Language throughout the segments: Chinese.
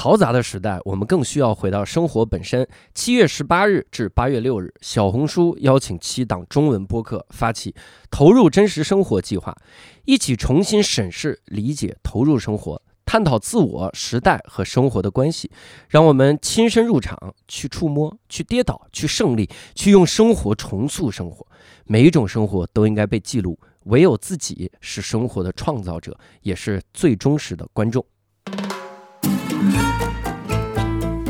嘈杂的时代，我们更需要回到生活本身。七月十八日至八月六日，小红书邀请七档中文播客发起“投入真实生活”计划，一起重新审视、理解投入生活，探讨自我、时代和生活的关系。让我们亲身入场，去触摸，去跌倒，去胜利，去用生活重塑生活。每一种生活都应该被记录，唯有自己是生活的创造者，也是最忠实的观众。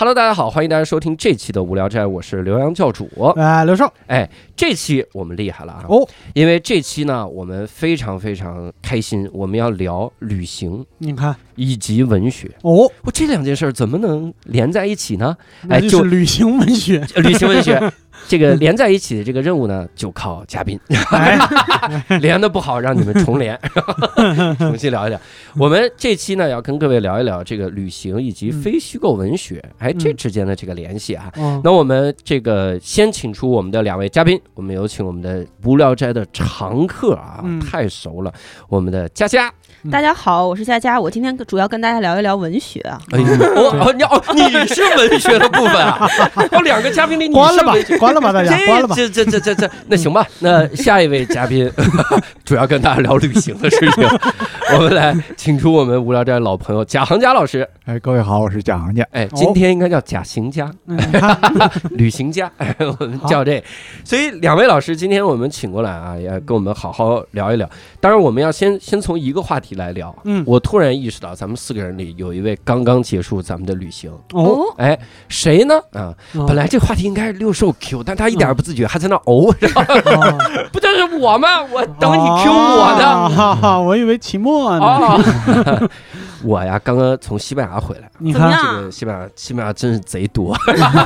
Hello，大家好，欢迎大家收听这期的无聊斋，我是刘洋教主。哎，刘少，哎，这期我们厉害了啊！哦，因为这期呢，我们非常非常开心，我们要聊旅行你看，以及文学。哦，我这两件事儿怎么能连在一起呢？那哎就是旅行文学。呃 旅行文学这个连在一起的这个任务呢，就靠嘉宾。哎，连的不好，让你们重连，重新聊一聊。我们这期呢，要跟各位聊一聊这个旅行以及非虚构文学，哎，这之间的这个联系啊。哦，那我们这个先请出我们的两位嘉宾，我们有请我们的无聊斋的常客啊，嗯太熟了，我们的佳佳。大家好，我是佳佳，我今天主要跟大家聊一聊文学啊。哎呦，哦哦，你哦，你是文学的部分啊？哦，两个嘉宾里你关了吧关了吧，大家关了吧。这这这这这，那行吧，那下一位嘉宾 主要跟大家聊旅行的事情，我们来请出我们无聊斋老朋友贾行家老师。哎，各位好，我是贾行家。哎，今天应该叫贾行家，旅行家，哎我们叫这。所以两位老师，今天我们请过来啊，也跟我们好好聊一聊。当然，我们要先先从一个话题来聊。嗯，我突然意识到，咱们四个人里有一位刚刚结束咱们的旅行。哦，哎，谁呢？啊，哦本来这话题应该是六兽 Q，但他一点儿不自觉，还在那呕，不就是我吗？我等你 Q 我的。我以为期末呢。哦，我呀，刚刚从西班牙回来，你看。这个西班牙，西班牙真是贼多，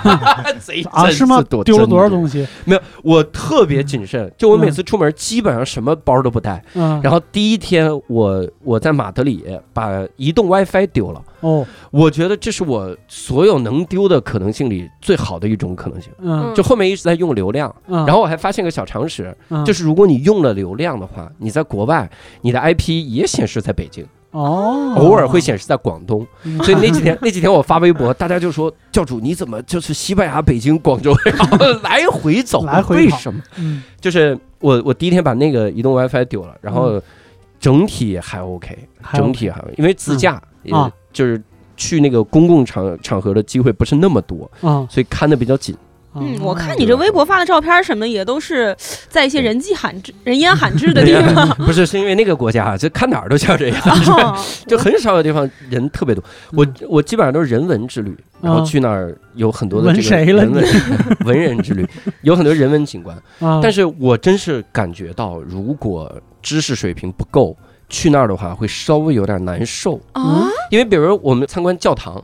贼 啊，真是吗？多，丢了多。少东西？没有，我特别谨慎，就我每次出门基本上什么包都不带。嗯，然后第一天我我在马德里把移动 WiFi 丢了，哦，我觉得这是我所有能丢的可能性里最好的一种可能性。嗯，就后面一直在用流量，嗯，然后我还发现个小常识，嗯。就是如果你用了流量的话，你在国外你的 IP 也显示在北京，哦，偶尔会显示在广东。嗯，所以那几天 那几天我发微博，大家就说教主你怎么就是西班牙、北京、广州，然后来回走，来回跑。为什么？嗯，就是我我第一天把那个移动 WiFi 丢了，然后整体还 OK，整体还 OK，因为自驾也啊。就是去那个公共场场合的机会不是那么多，啊，所以看的比较紧。嗯，我看哦你这微博发的照片什么也都是在一些人迹罕至、人烟罕至的地方。不是，是因为那个国家啊，这看哪儿都像这样，哦 就很少有地方人特别多。我我基本上都是人文之旅，然后啊去那儿有很多的这个人文文人之旅，有很多人文景观。啊，但是我真是感觉到，如果知识水平不够，去那儿的话会稍微有点难受。啊，因为比如我们参观教堂，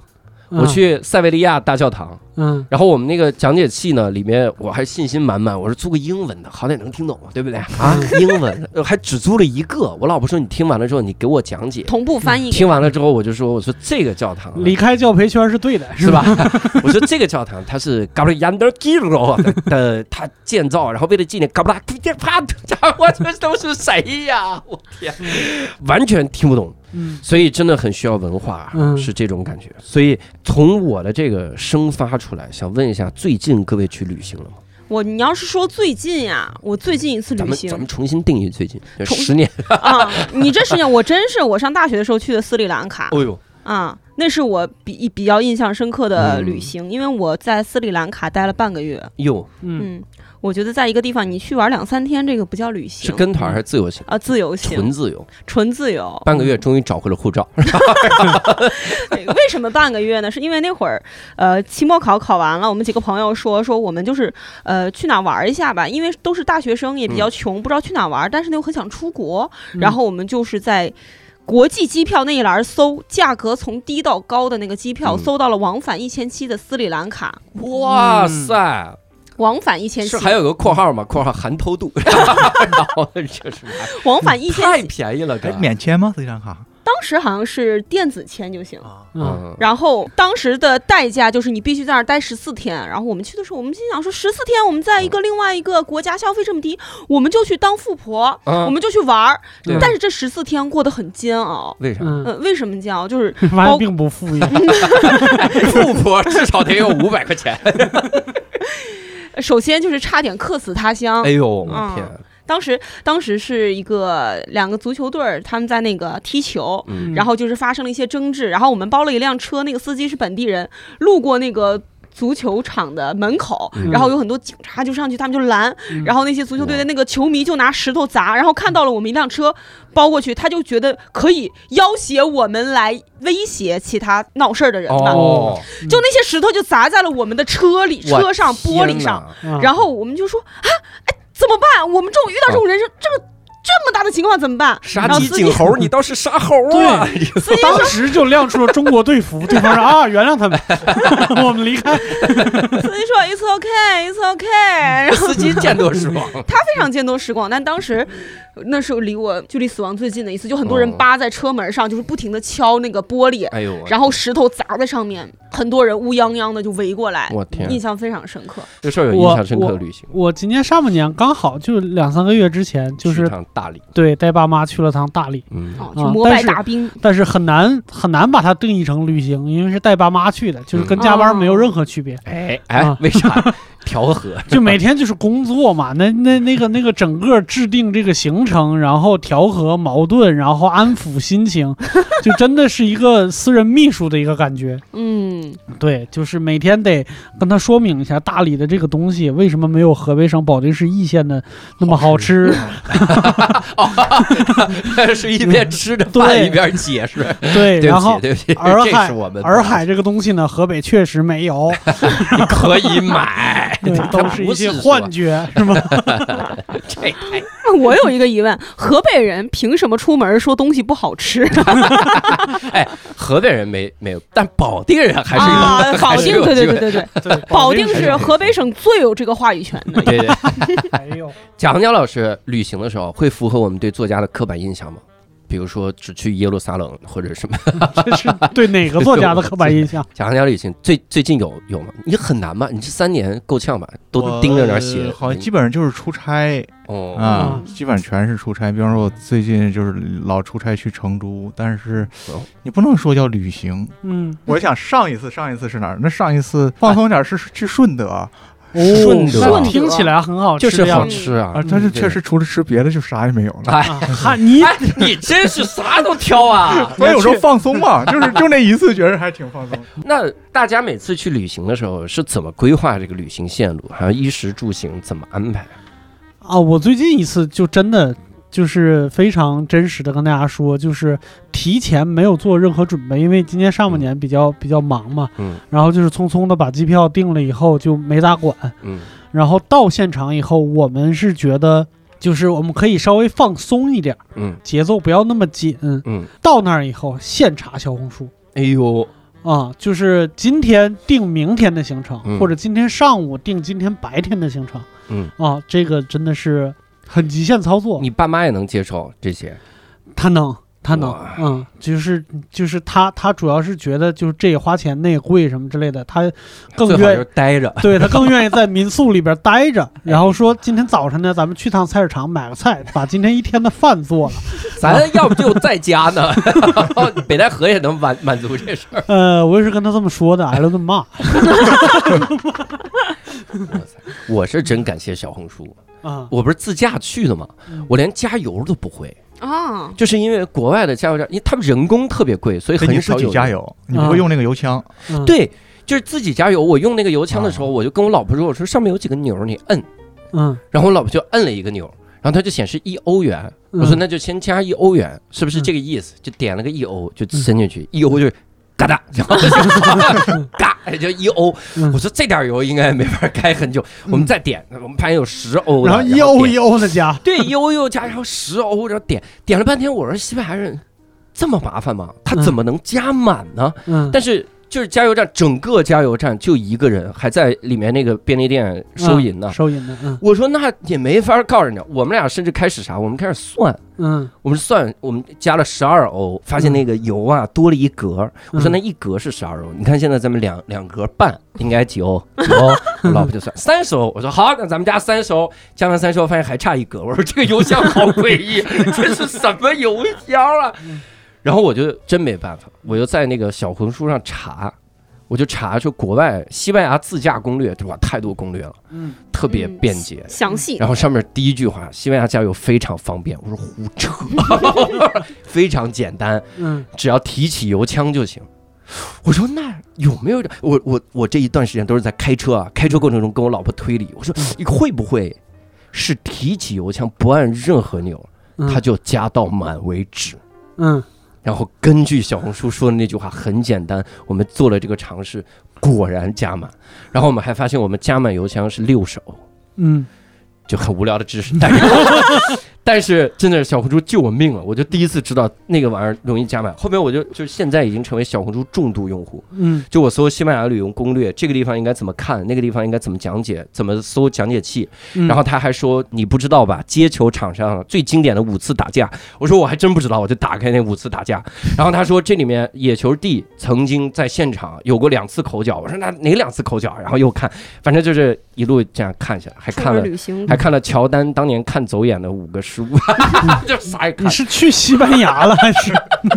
我嗯，去塞维利亚大教堂，嗯，然后我们那个讲解器呢，里面我还信心满满，我说租个英文的，好歹能听懂，对不对啊？英文呃还只租了一个，我老婆说你听完了之后你给我讲解。同步翻译。听完了之后，我就说：“我说这个教堂啊、离开教培圈是对的，是吧？我说这个教堂它是 Gabriel Giro 的，它建造，然后为了纪念 Gabriel，啪，我这都是谁呀？我天，完全听不懂，嗯，所以真的很需要文化，嗯。是这种感觉。所以从我的这个生发出来，想问一下，最近各位去旅行了吗？我你要是说最近呀，我最近一次旅行。咱们咱们重新定义最近，十年。啊，你这十年我真是我上大学的时候去的斯里兰卡。哦呦，啊，那是我比比较印象深刻的嗯。旅行，因为我在斯里兰卡待了半个月。哟，嗯，嗯，我觉得在一个地方你去玩两三天，这个不叫旅行，是跟团还是自由行？啊自由行，纯自由，纯自由。半个月终于找回了护照。对为什么半个月呢？是因为那会儿，呃，期末考考完了，我们几个朋友说说我们就是呃去哪玩一下吧，因为都是大学生，也比较穷，不知道去哪玩，但是呢又很想出国，嗯然后我们就是在。国际机票那一栏搜价格从低到高的那个机票，嗯搜到了往返一千七的斯里兰卡，哇塞！往返一千七是，还有个括号吗？括号含偷渡，然后就是往返一千太，便宜了，免签吗？这张卡？当当时好像是电子签就行。嗯，嗯，然后当时的代价就是你必须在那儿待十四天。然后我们去的时候，我们心想说十四天我们在一个另外一个国家消费这么低，我们就去当富婆，嗯我们就去玩儿。对但是这十四天过得很煎熬。为啥？嗯，嗯，为什么煎熬？就是 并不富裕。富婆至少得有五百块钱。呃首先就是差点客死他乡。哎呦，我嗯天！当时当时是一个两个足球队儿，他们在那个踢球，嗯然后就是发生了一些争执，然后我们包了一辆车，那个司机是本地人，路过那个。足球场的门口，嗯。然后有很多警察就上去，他们就拦，嗯。然后那些足球队的那个球迷就拿石头砸，然后看到了我们一辆车包过去，他就觉得可以要挟我们来威胁其他闹事儿的人嘛，哦，就那些石头就砸在了我们的车里、车上、玻璃上，然后我们就说啊，哎，怎么办？我们这种遇到这种人生，这个这么大的情况怎么办？杀鸡儆猴，你倒是杀猴啊！司机当时就亮出了中国队服，对方说啊，原谅他们，我们离开。司机说 It's okay, It's okay，然后司机见多识广，他非常见多识广，但当时那时候离我距离死亡最近的一次，就很多人哦扒在车门上，就是不停的敲那个玻璃，哎呦，然后石头砸在上面，很多人乌泱泱的就围过来，我天，印象非常深刻。这事儿有印象深刻的旅行，我今年上半年刚好就两三个月之前，就去是趟大理，对带爸妈去了趟大理，嗯，哦，去膜拜啊但是但是很难很难把它定义成旅行，因为是带爸妈去的，就是跟加班没有任何区别，哎哎啊，为啥调和？就每天就是工作嘛。那那那个那个整个制定这个行程，然后调和矛盾，然后安抚心情，就真的是一个私人秘书的一个感觉。嗯，对，就是每天得跟他说明一下大理的这个东西为什么没有河北省保定市易县的那么好吃。是一边吃着一边解释。对，然后洱海是我们洱海这个东西呢，河北确实没有，你可以买，对，它都是一些幻觉，是吗？这太我有一个疑问：河北人凭什么出门说东西不好吃？哎河北人没没有，但保定人还是有，啊，保定，对对对对对，保定是是河北省最有这个话语权的。对对，哎呦，蒋蒋老师旅行的时候会符合我们对作家的刻板印象吗？比如说只去耶路撒冷或者什么？这是对哪个作家的 刻板印象？蒋蒋旅行最最近有有吗？你很难吧？你这三年够呛吧？都盯着点儿写，好像基本上就是出差哦啊嗯，基本上全是出差。比方说，我最近就是老出差去成都，但是哦你不能说叫旅行。嗯，我想上一次，上一次是哪儿？那上一次放松点儿是去顺德顺德那听起来很好吃就是好吃啊！但是确实除了吃别的就啥也没有了。哎，啊，哈，你哎，你真是啥都挑啊！所 以我说放松嘛，就是就那一次觉得还挺放松。那大家每次去旅行的时候是怎么规划这个旅行线路？还有衣食住行怎么安排？啊，我最近一次就真的就是非常真实的跟大家说，就是提前没有做任何准备，因为今年上半年比较比较忙嘛，嗯。然后就是匆匆的把机票订了以后就没咋管，嗯。然后到现场以后，我们是觉得就是我们可以稍微放松一点，嗯。节奏不要那么紧。嗯，到那儿以后现查小红书。哎呦，啊，就是今天定明天的行程，嗯。或者今天上午定今天白天的行程，嗯，啊，这个真的是很极限操作。你爸妈也能接受这些？他能，他能，嗯，就是就是他他主要是觉得就是这也花钱那也贵什么之类的，他更愿意待着。对他更愿意在民宿里边待着，然后说今天早晨呢，咱们去趟菜市场买个菜，把今天一天的饭做了。咱要不就在家呢，北戴河也能满满足这事儿。呃，我也是跟他这么说的，挨了顿骂我是真感谢小红书，啊。我不是自驾去的吗嗯？我连加油都不会，啊，就是因为国外的加油站，因为他们人工特别贵，所以很少有加。油，你不会用那个油枪。嗯，对，就是自己加油。我用那个油枪的时候，啊我就跟我老婆说：“我说上面有几个钮，你摁。嗯”然后我老婆就摁了一个钮，然后它就显示一欧元。我说嗯那就先加一欧元，是不是嗯这个意思？就点了个一欧，就伸进去，一欧就是嘎哒，然后就嘎就一欧。嗯我说这点油应该没法开很久，我们再点，我们发现有十欧，然后一欧一欧的加，对一欧一欧加，然后十欧，然后点点了半天，我说西班牙人这么麻烦吗？他怎么能加满呢？嗯，但是就是加油站，整个加油站就一个人，还在里面那个便利店收银呢。收银的，嗯我说那也没法告人家，我们俩甚至开始啥？我们开始算，嗯我们算，我们加了十二欧，发现那个油啊多了一格。我说那一格是十二欧，你看现在咱们两两格半应该几欧？几欧？我老婆就算三十欧。我说好，那咱们加三十欧，加完三十欧发现还差一格。我说这个油箱好诡异，这是什么油箱啊？然后我就真没办法，我就在那个小红书上查，我就查说国外西班牙自驾攻略，对吧？太多攻略了，嗯特别嗯便捷。详细然后上面第一句话，西班牙加油非常方便。我说胡扯，非常简单，嗯只要提起油枪就行。我说那有没有？我我我这一段时间都是在开车啊，开车过程中跟我老婆推理。我说你会不会是提起油枪不按任何钮，嗯，它就加到满为止？嗯然后根据小红书说的那句话很简单，我们做了这个尝试，果然加满。然后我们还发现我们加满油箱是六十欧。嗯就很无聊的知识，但 是但是真的是小红书救我命了，我就第一次知道那个玩意儿容易加满。后面我就就现在已经成为小红书重度用户，嗯就我搜西班牙旅游攻略，这个地方应该怎么看，那个地方应该怎么讲解，怎么搜讲解器。嗯，然后他还说你不知道吧？街球场上最经典的五次打架，我说我还真不知道，我就打开那五次打架。然后他说这里面野球帝曾经在现场有过两次口角，我说那哪两次口角？然后又看，反正就是一路这样看下来，还看了还看了乔丹当年看走眼的五个失误，就啥也看你。是去西班牙了还是？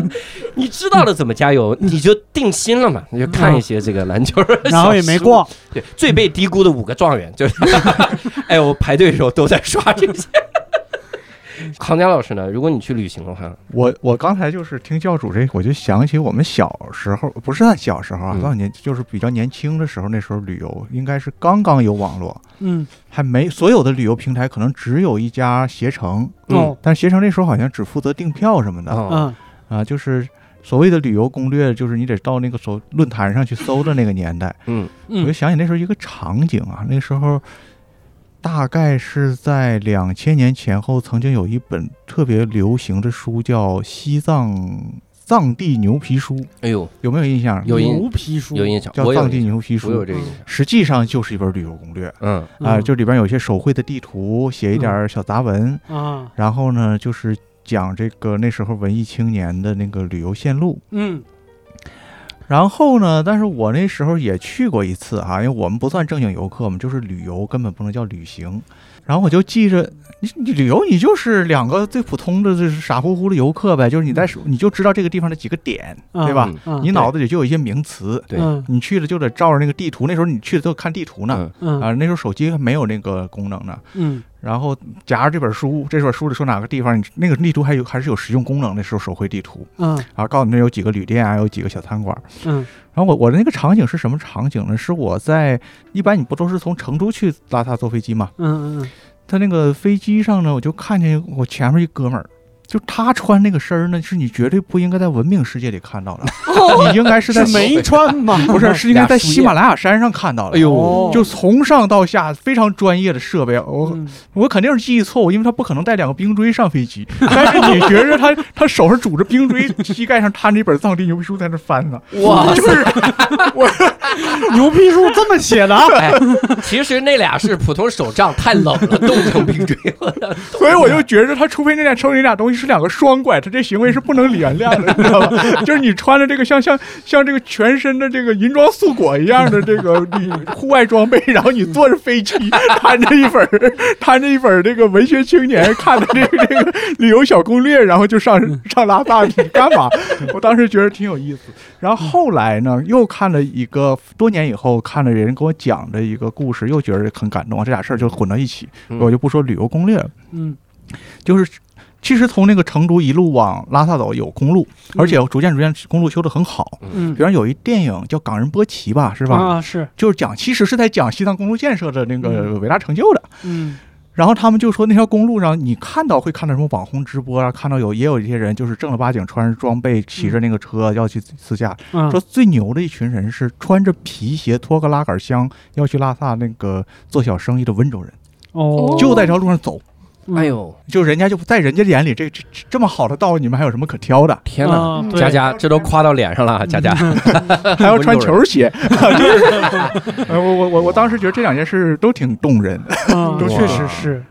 你知道了怎么加油，你就定心了嘛，你就看一些这个篮球，然后也没过。对，最被低估的五个状元就是，哎，我排队的时候都在刷这些。康佳老师呢？如果你去旅行的话，我我刚才就是听教主这，我就想起我们小时候，不是在小时候啊，嗯多少年就是比较年轻的时候，那时候旅游应该是刚刚有网络，嗯。还没所有的旅游平台可能只有一家携程，嗯。但是携程那时候好像只负责订票什么的哦，嗯。啊，就是所谓的旅游攻略，就是你得到那个所论坛上去搜的那个年代。嗯。我就嗯想起那时候一个场景啊，那时候大概是在两千年前后，曾经有一本特别流行的书叫《西藏藏地牛皮书》，哎呦，有没有印象？有印牛皮书。有印象，叫《藏地牛皮书。我有》，这个印象。实际上就是一本旅游攻略。嗯。啊，嗯。就里边有一些手绘的地图，写一点小杂文，啊。然后呢，就是讲这个那时候文艺青年的那个旅游线路。嗯然后呢，但是我那时候也去过一次啊、因为我们不算正经游客，我们就是旅游，根本不能叫旅行。然后我就记着，你你旅游你就是两个最普通的，就是傻乎乎的游客呗，就是你在你就知道这个地方的几个点，啊对吧？嗯你脑子里就有一些名词，对嗯你去了就得照着那个地图。那时候你去的都看地图呢，啊，那时候手机还没有那个功能呢。嗯然后夹着这本书，这本书里说哪个地方，你那个地图还有还是有实用功能。那时候手绘地图，嗯然后告诉你那有几个旅店啊，有几个小餐馆。嗯然后我我的那个场景是什么场景呢？是我在一般你不都是从成都去拉萨坐飞机吗？嗯嗯他那个飞机上呢，我就看见我前面一哥们儿，就他穿那个身儿呢，是你绝对不应该在文明世界里看到的，你应该是在是没穿吗？不是 是应该在喜马拉雅山上看到的。哎呦哦就从上到下非常专业的设备，我嗯我肯定是记忆错误，因为他不可能带两个冰锥上飞机。但是你觉着他他手上拄着冰锥，膝盖上摊着一本藏地牛皮书在那翻呢，哇，就是我牛皮书这么写的啊？哎，其实那俩是普通手杖，太冷了，冻成冰锥了。所以我就觉着他，除非那俩抽那俩东西是两个双拐，他这行为是不能原谅的，你知道吧？就是你穿着这个像像像这个全身的这个银装素裹一样的这个你户外装备，然后你坐着飞机，摊着一本儿 摊着一本儿这个文学青年看的这个这个旅游小攻略，然后就上 上拉萨，你干嘛？我当时觉得挺有意思。然后后来呢，又看了一个多年以后看了人给我讲的一个故事，又觉得很感动啊，这俩事儿就混到一起，嗯我就不说旅游攻略了。嗯就是其实从那个成都一路往拉萨走有公路，而且逐渐逐渐公路修得很好。嗯比方有一电影叫《冈仁波齐》吧，是吧？啊是就是讲，其实是在讲西藏公路建设的那个嗯伟大成就的。嗯然后他们就说那条公路上，你看到会看到什么网红直播啊，看到有也有一些人就是正儿八经穿着装备，骑着那个车要去自驾。嗯说最牛的一群人是穿着皮鞋，拖个拉杆箱要去拉萨那个做小生意的温州人，哦就在这条路上走。嗯哎，呦，就人家就在人家眼里，这这这这么好的道，你们还有什么可挑的？天哪！佳佳，这都夸到脸上了，佳佳。还要穿球鞋，就是呃我我我我当时觉得这两件事都挺动人的。嗯，哇确实是。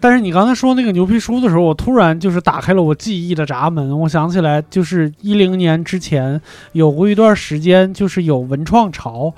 但是你刚才说那个牛皮书的时候，我突然就是打开了我记忆的闸门。我想起来，就是一零年之前有过一段时间，就是有文创潮，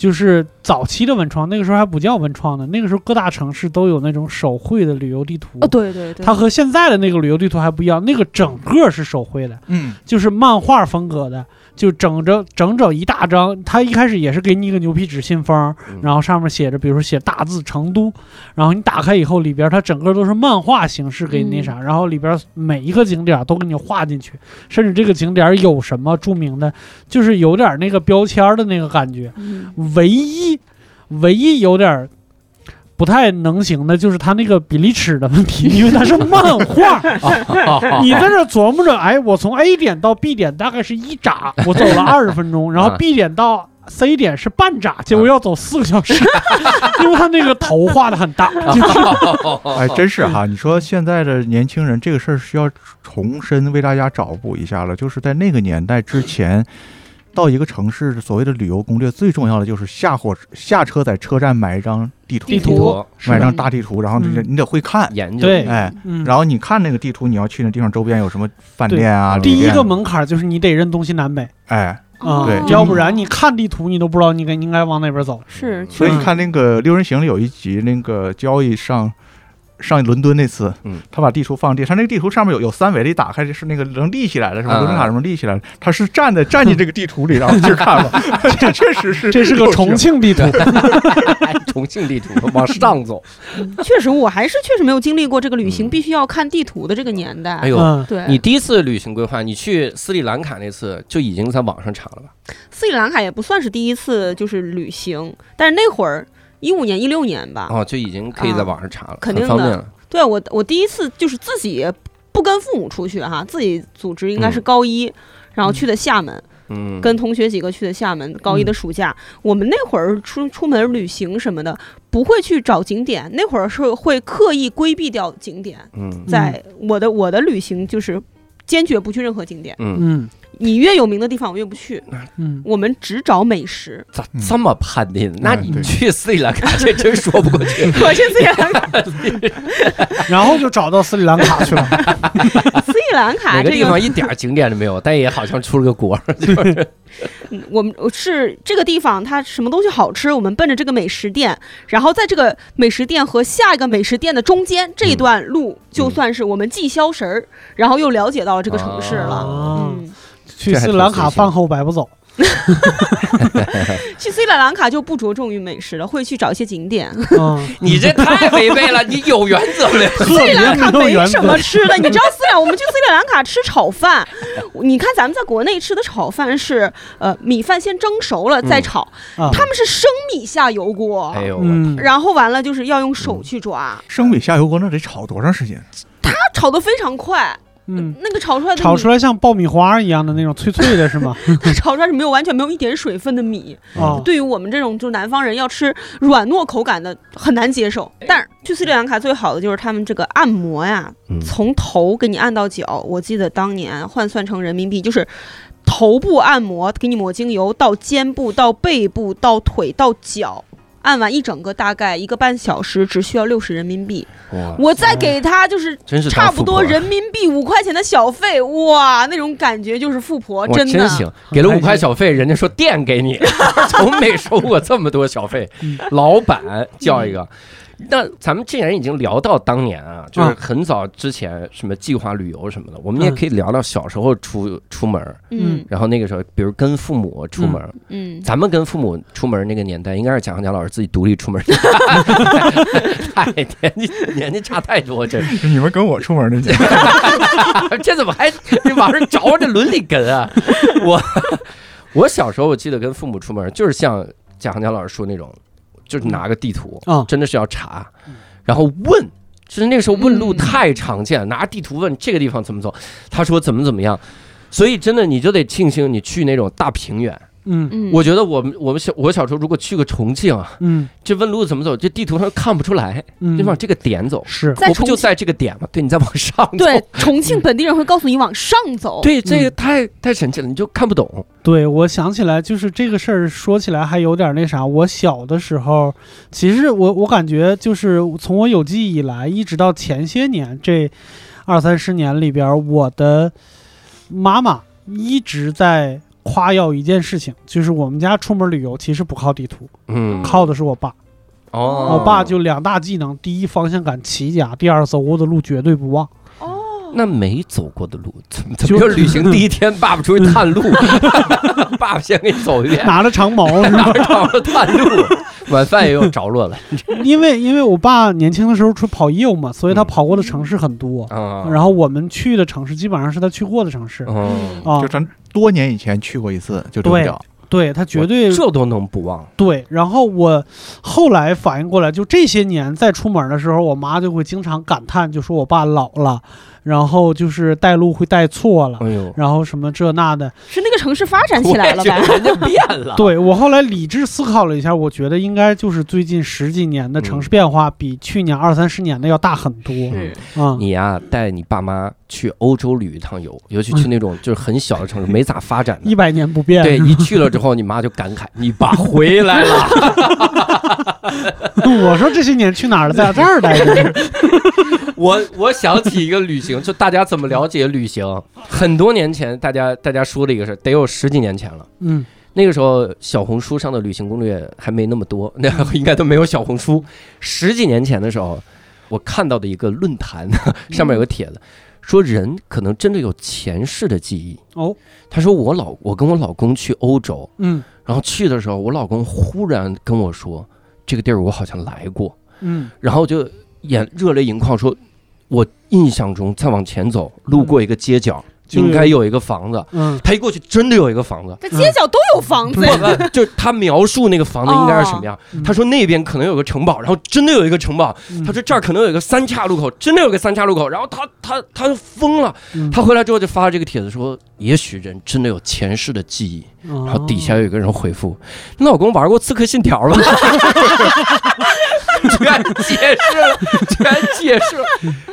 就是早期的文创，那个时候还不叫文创呢。那个时候各大城市都有那种手绘的旅游地图，哦，对对对，它和现在的那个旅游地图还不一样，那个整个是手绘的，嗯，就是漫画风格的，就整整整整一大张。他一开始也是给你一个牛皮纸信封，嗯然后上面写着，比如说写大字成都，然后你打开以后，里边它整个都是漫画形式给你那啥，然后里边每一个景点都给你画进去，甚至这个景点有什么著名的，就是有点那个标签的那个感觉。嗯唯一唯一有点不太能行的就是它那个比例尺的问题，因为它是漫画。你在这琢磨着，哎，我从 A 点到 B 点大概是一扎，我走了二十分钟，然后啊 B 点到 C 点是半扎，结果要走四个小时，因为他那个头画的很大，就是哎，真是哈！你说现在的年轻人这个事儿需要重申为大家找补一下了，就是在那个年代之前。到一个城市，所谓的旅游攻略最重要的就是下火下车，在车站买一张地图，地图图。买张大地图，然后这嗯。你得会看，研究，对。哎，嗯，然后你看那个地图，你要去那地方周边有什么饭店啊？第一个门槛就是你得认东西南北。哎，啊对，要不然你看地图你都不知道你该应该往哪边走。是，所以嗯你看那个《六人行》里有一集，那个交易上上伦敦那次，嗯他把地图放地，上那个地图上面有有三维的，一打开就是那个能立起来的，是吧？啊伦敦塔什么立起来的，他是站在站进这个地图里，然后去看了，这确实是这是个重庆地图，重庆地图往上走。确实，我还是确实没有经历过这个旅行嗯必须要看地图的这个年代。哎呦，嗯，对，你第一次旅行规划，你去斯里兰卡那次就已经在网上查了吧？斯里兰卡也不算是第一次就是旅行，但是那会儿一五年、一六年吧，哦，就已经可以在网上查了，肯定的。对我我第一次就是自己不跟父母出去哈，自己组织应该是高一。然后去的厦门，嗯，跟同学几个去的厦门。高一的暑假，我们那会儿出出门旅行什么的，不会去找景点，那会儿是会刻意规避掉景点。嗯在我的我的旅行就是坚决不去任何景点，嗯，嗯你越有名的地方我越不去，嗯，我们只找美食。咋这么叛逆？那你去斯里兰卡这真说不过去。我去斯里兰卡，然后就找到斯里兰卡去了。斯里兰卡哪个这个地方一点景点都没有，但也好像出了个国。嗯我们是这个地方，它什么东西好吃，我们奔着这个美食店，然后在这个美食店和下一个美食店的中间这一段路，就算是我们既消食儿，然后又了解到了这个城市了。啊嗯，去斯里兰卡饭后百步走。去斯里兰卡就不着重于美食了，会去找一些景点。嗯，你这太违背了，你有原则没有？斯里兰卡没什么。吃的，你知道斯里兰我们去斯里兰卡吃炒饭，你看咱们在国内吃的炒饭是呃米饭先蒸熟了再炒，啊他们是生米下油锅，然后完了就是要用手去抓，生米下油锅那得炒多长时间？他炒的非常快，嗯，那个炒出来的炒出来像爆米花一样的那种脆脆的，是吗？炒出来是没有完全没有一点水分的米，哦，对于我们这种就是南方人要吃软糯口感的很难接受。但是去斯里兰卡最好的就是他们这个按摩呀，嗯从头给你按到脚，我记得当年换算成人民币就是。头部按摩，给你抹精油，到肩部，到背部，到腿，到脚，按完一整个大概一个半小时，只需要六十人民币。我再给他就是差不多人民币五块钱的小费，哇，那种感觉就是富婆，真的。真行，给了五块小费，人家说店给你，从没收过这么多小费嗯，老板叫一个。那咱们既然已经聊到当年啊，就是啊很早之前什么计划旅游什么的，我们也嗯可以聊聊小时候出出门儿，嗯。然后那个时候，比如跟父母出门儿，嗯，咱们跟父母出门儿那个年代，应该是蒋航佳老师自己独立出门儿，太年纪年纪差太多，这。你们跟我出门那年，这怎么还你往上着这伦理根啊？我我小时候我记得跟父母出门，就是像贾行家老师说那种，就是拿个地图，啊真的是要查，然后问。就是那个时候问路嗯。太常见，拿地图问这个地方怎么走，他说怎么怎么样，所以真的你就得庆幸你去那种大平原，嗯嗯，我觉得我们我们小我小时候如果去个重庆啊，嗯这问路怎么走，这地图上看不出来，嗯，就往这个点走。是我不就在这个点吗？对，你再往上走。对重庆本地人会告诉你往上走。对，这嗯个太太神奇了，你就看不懂。对，我想起来，就是这个事儿，说起来还有点那啥。我小的时候，其实我我感觉就是从我有记忆以来，一直到前些年这二三十年里边，我的妈妈一直在夸耀一件事情，就是我们家出门旅游其实不靠地图，嗯，靠的是我爸。哦，我爸就两大技能：第一，方向感奇佳；第二，走过的路绝对不忘。哦，那没走过的路，怎么怎就么就旅行第一天，爸爸出去探路，爸爸先给你走一遍，拿着长矛拿着长矛探路，晚饭也有着落了 因为因为我爸年轻的时候出跑业务嘛，所以他嗯跑过的城市很多。啊。然后我们去的城市基本上是他去过的城市嗯，啊就，咱多年以前去过一次，就这么对。对他绝对这都能不忘。对。然后我后来反应过来，就这些年再出门的时候，我妈就会经常感叹，就说我爸老了，然后就是带路会带错了，哎呦，然后什么这那的。是那个城市发展起来了呗？人家变了。对我后来理智思考了一下，我觉得应该就是最近十几年的城市变化比去年二三十年的要大很多。你呀，带你爸妈去欧洲旅一趟游，尤其去那种就是很小的城市，没咋发展的。一百年不变，对，一去了之后，你妈就感慨：“你爸回来了。我说这些年去哪儿了？在这儿待着。我”我想起一个旅行，就大家怎么了解旅行？很多年前，大家大家说的一个事，得有十几年前了。嗯那个时候，小红书上的旅行攻略还没那么多，那应该都没有小红书。十几年前的时候，我看到的一个论坛上面有个帖子，说人可能真的有前世的记忆。哦，他说我老我跟我老公去欧洲，嗯然后去的时候，我老公忽然跟我说，这个地儿我好像来过，嗯然后就眼热泪盈眶说，我印象中再往前走，路过一个街角，就应该有一个房子。嗯他一过去，真的有一个房子。这街角都有房子就他描述那个房子应该是什么样。嗯他说那边可能有个城堡，然后真的有一个城堡。嗯他说这儿可能有一个三岔路口，真的有个三岔路口。然后他他他就疯了，嗯他回来之后就发了这个帖子说，也许人真的有前世的记忆。然后底下有一个人回复：“你老公玩过《刺客信条》吗？” 全解释了，全解释了。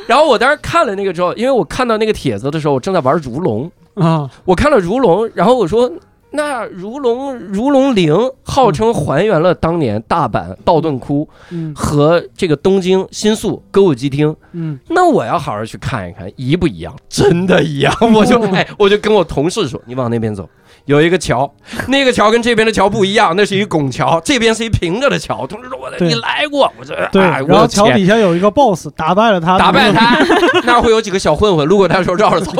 然后我当时看了那个之后，因为我看到那个帖子的时候，我正在玩如龙，啊，我看了如龙，然后我说。那如龙如龙零号称还原了当年大阪道顿窟嗯和这个东京新宿歌舞伎町，嗯那我要好好去看一看，一不一样？真的一样，我就哦哎，我就跟我同事说，你往那边走，有一个桥，那个桥跟这边的桥不一样，那是一拱桥，这边是一平着的桥。同事说我的你来过，我说对，哎，然后桥底下有一个 boss，打败了他，打败他，那会有几个小混混路过他的时候绕着走。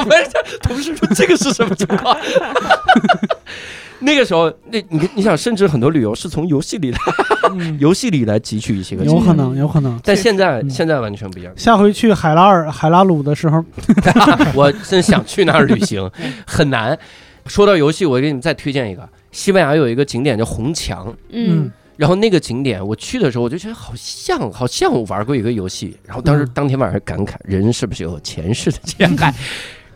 同事说这个是什么情况？那个时候，那你你想，甚至很多旅游是从游戏里来，嗯游戏里来汲取一些个，有可能，有可能。但现在嗯现在完全不一样。下回去海拉尔、海拉鲁的时候，我真想去那儿旅行，很难。说到游戏，我给你们再推荐一个，西班牙有一个景点叫红墙，嗯，然后那个景点我去的时候，我就觉得好像好像我玩过一个游戏，然后当时嗯当天晚上感慨，人是不是有前世的前 海？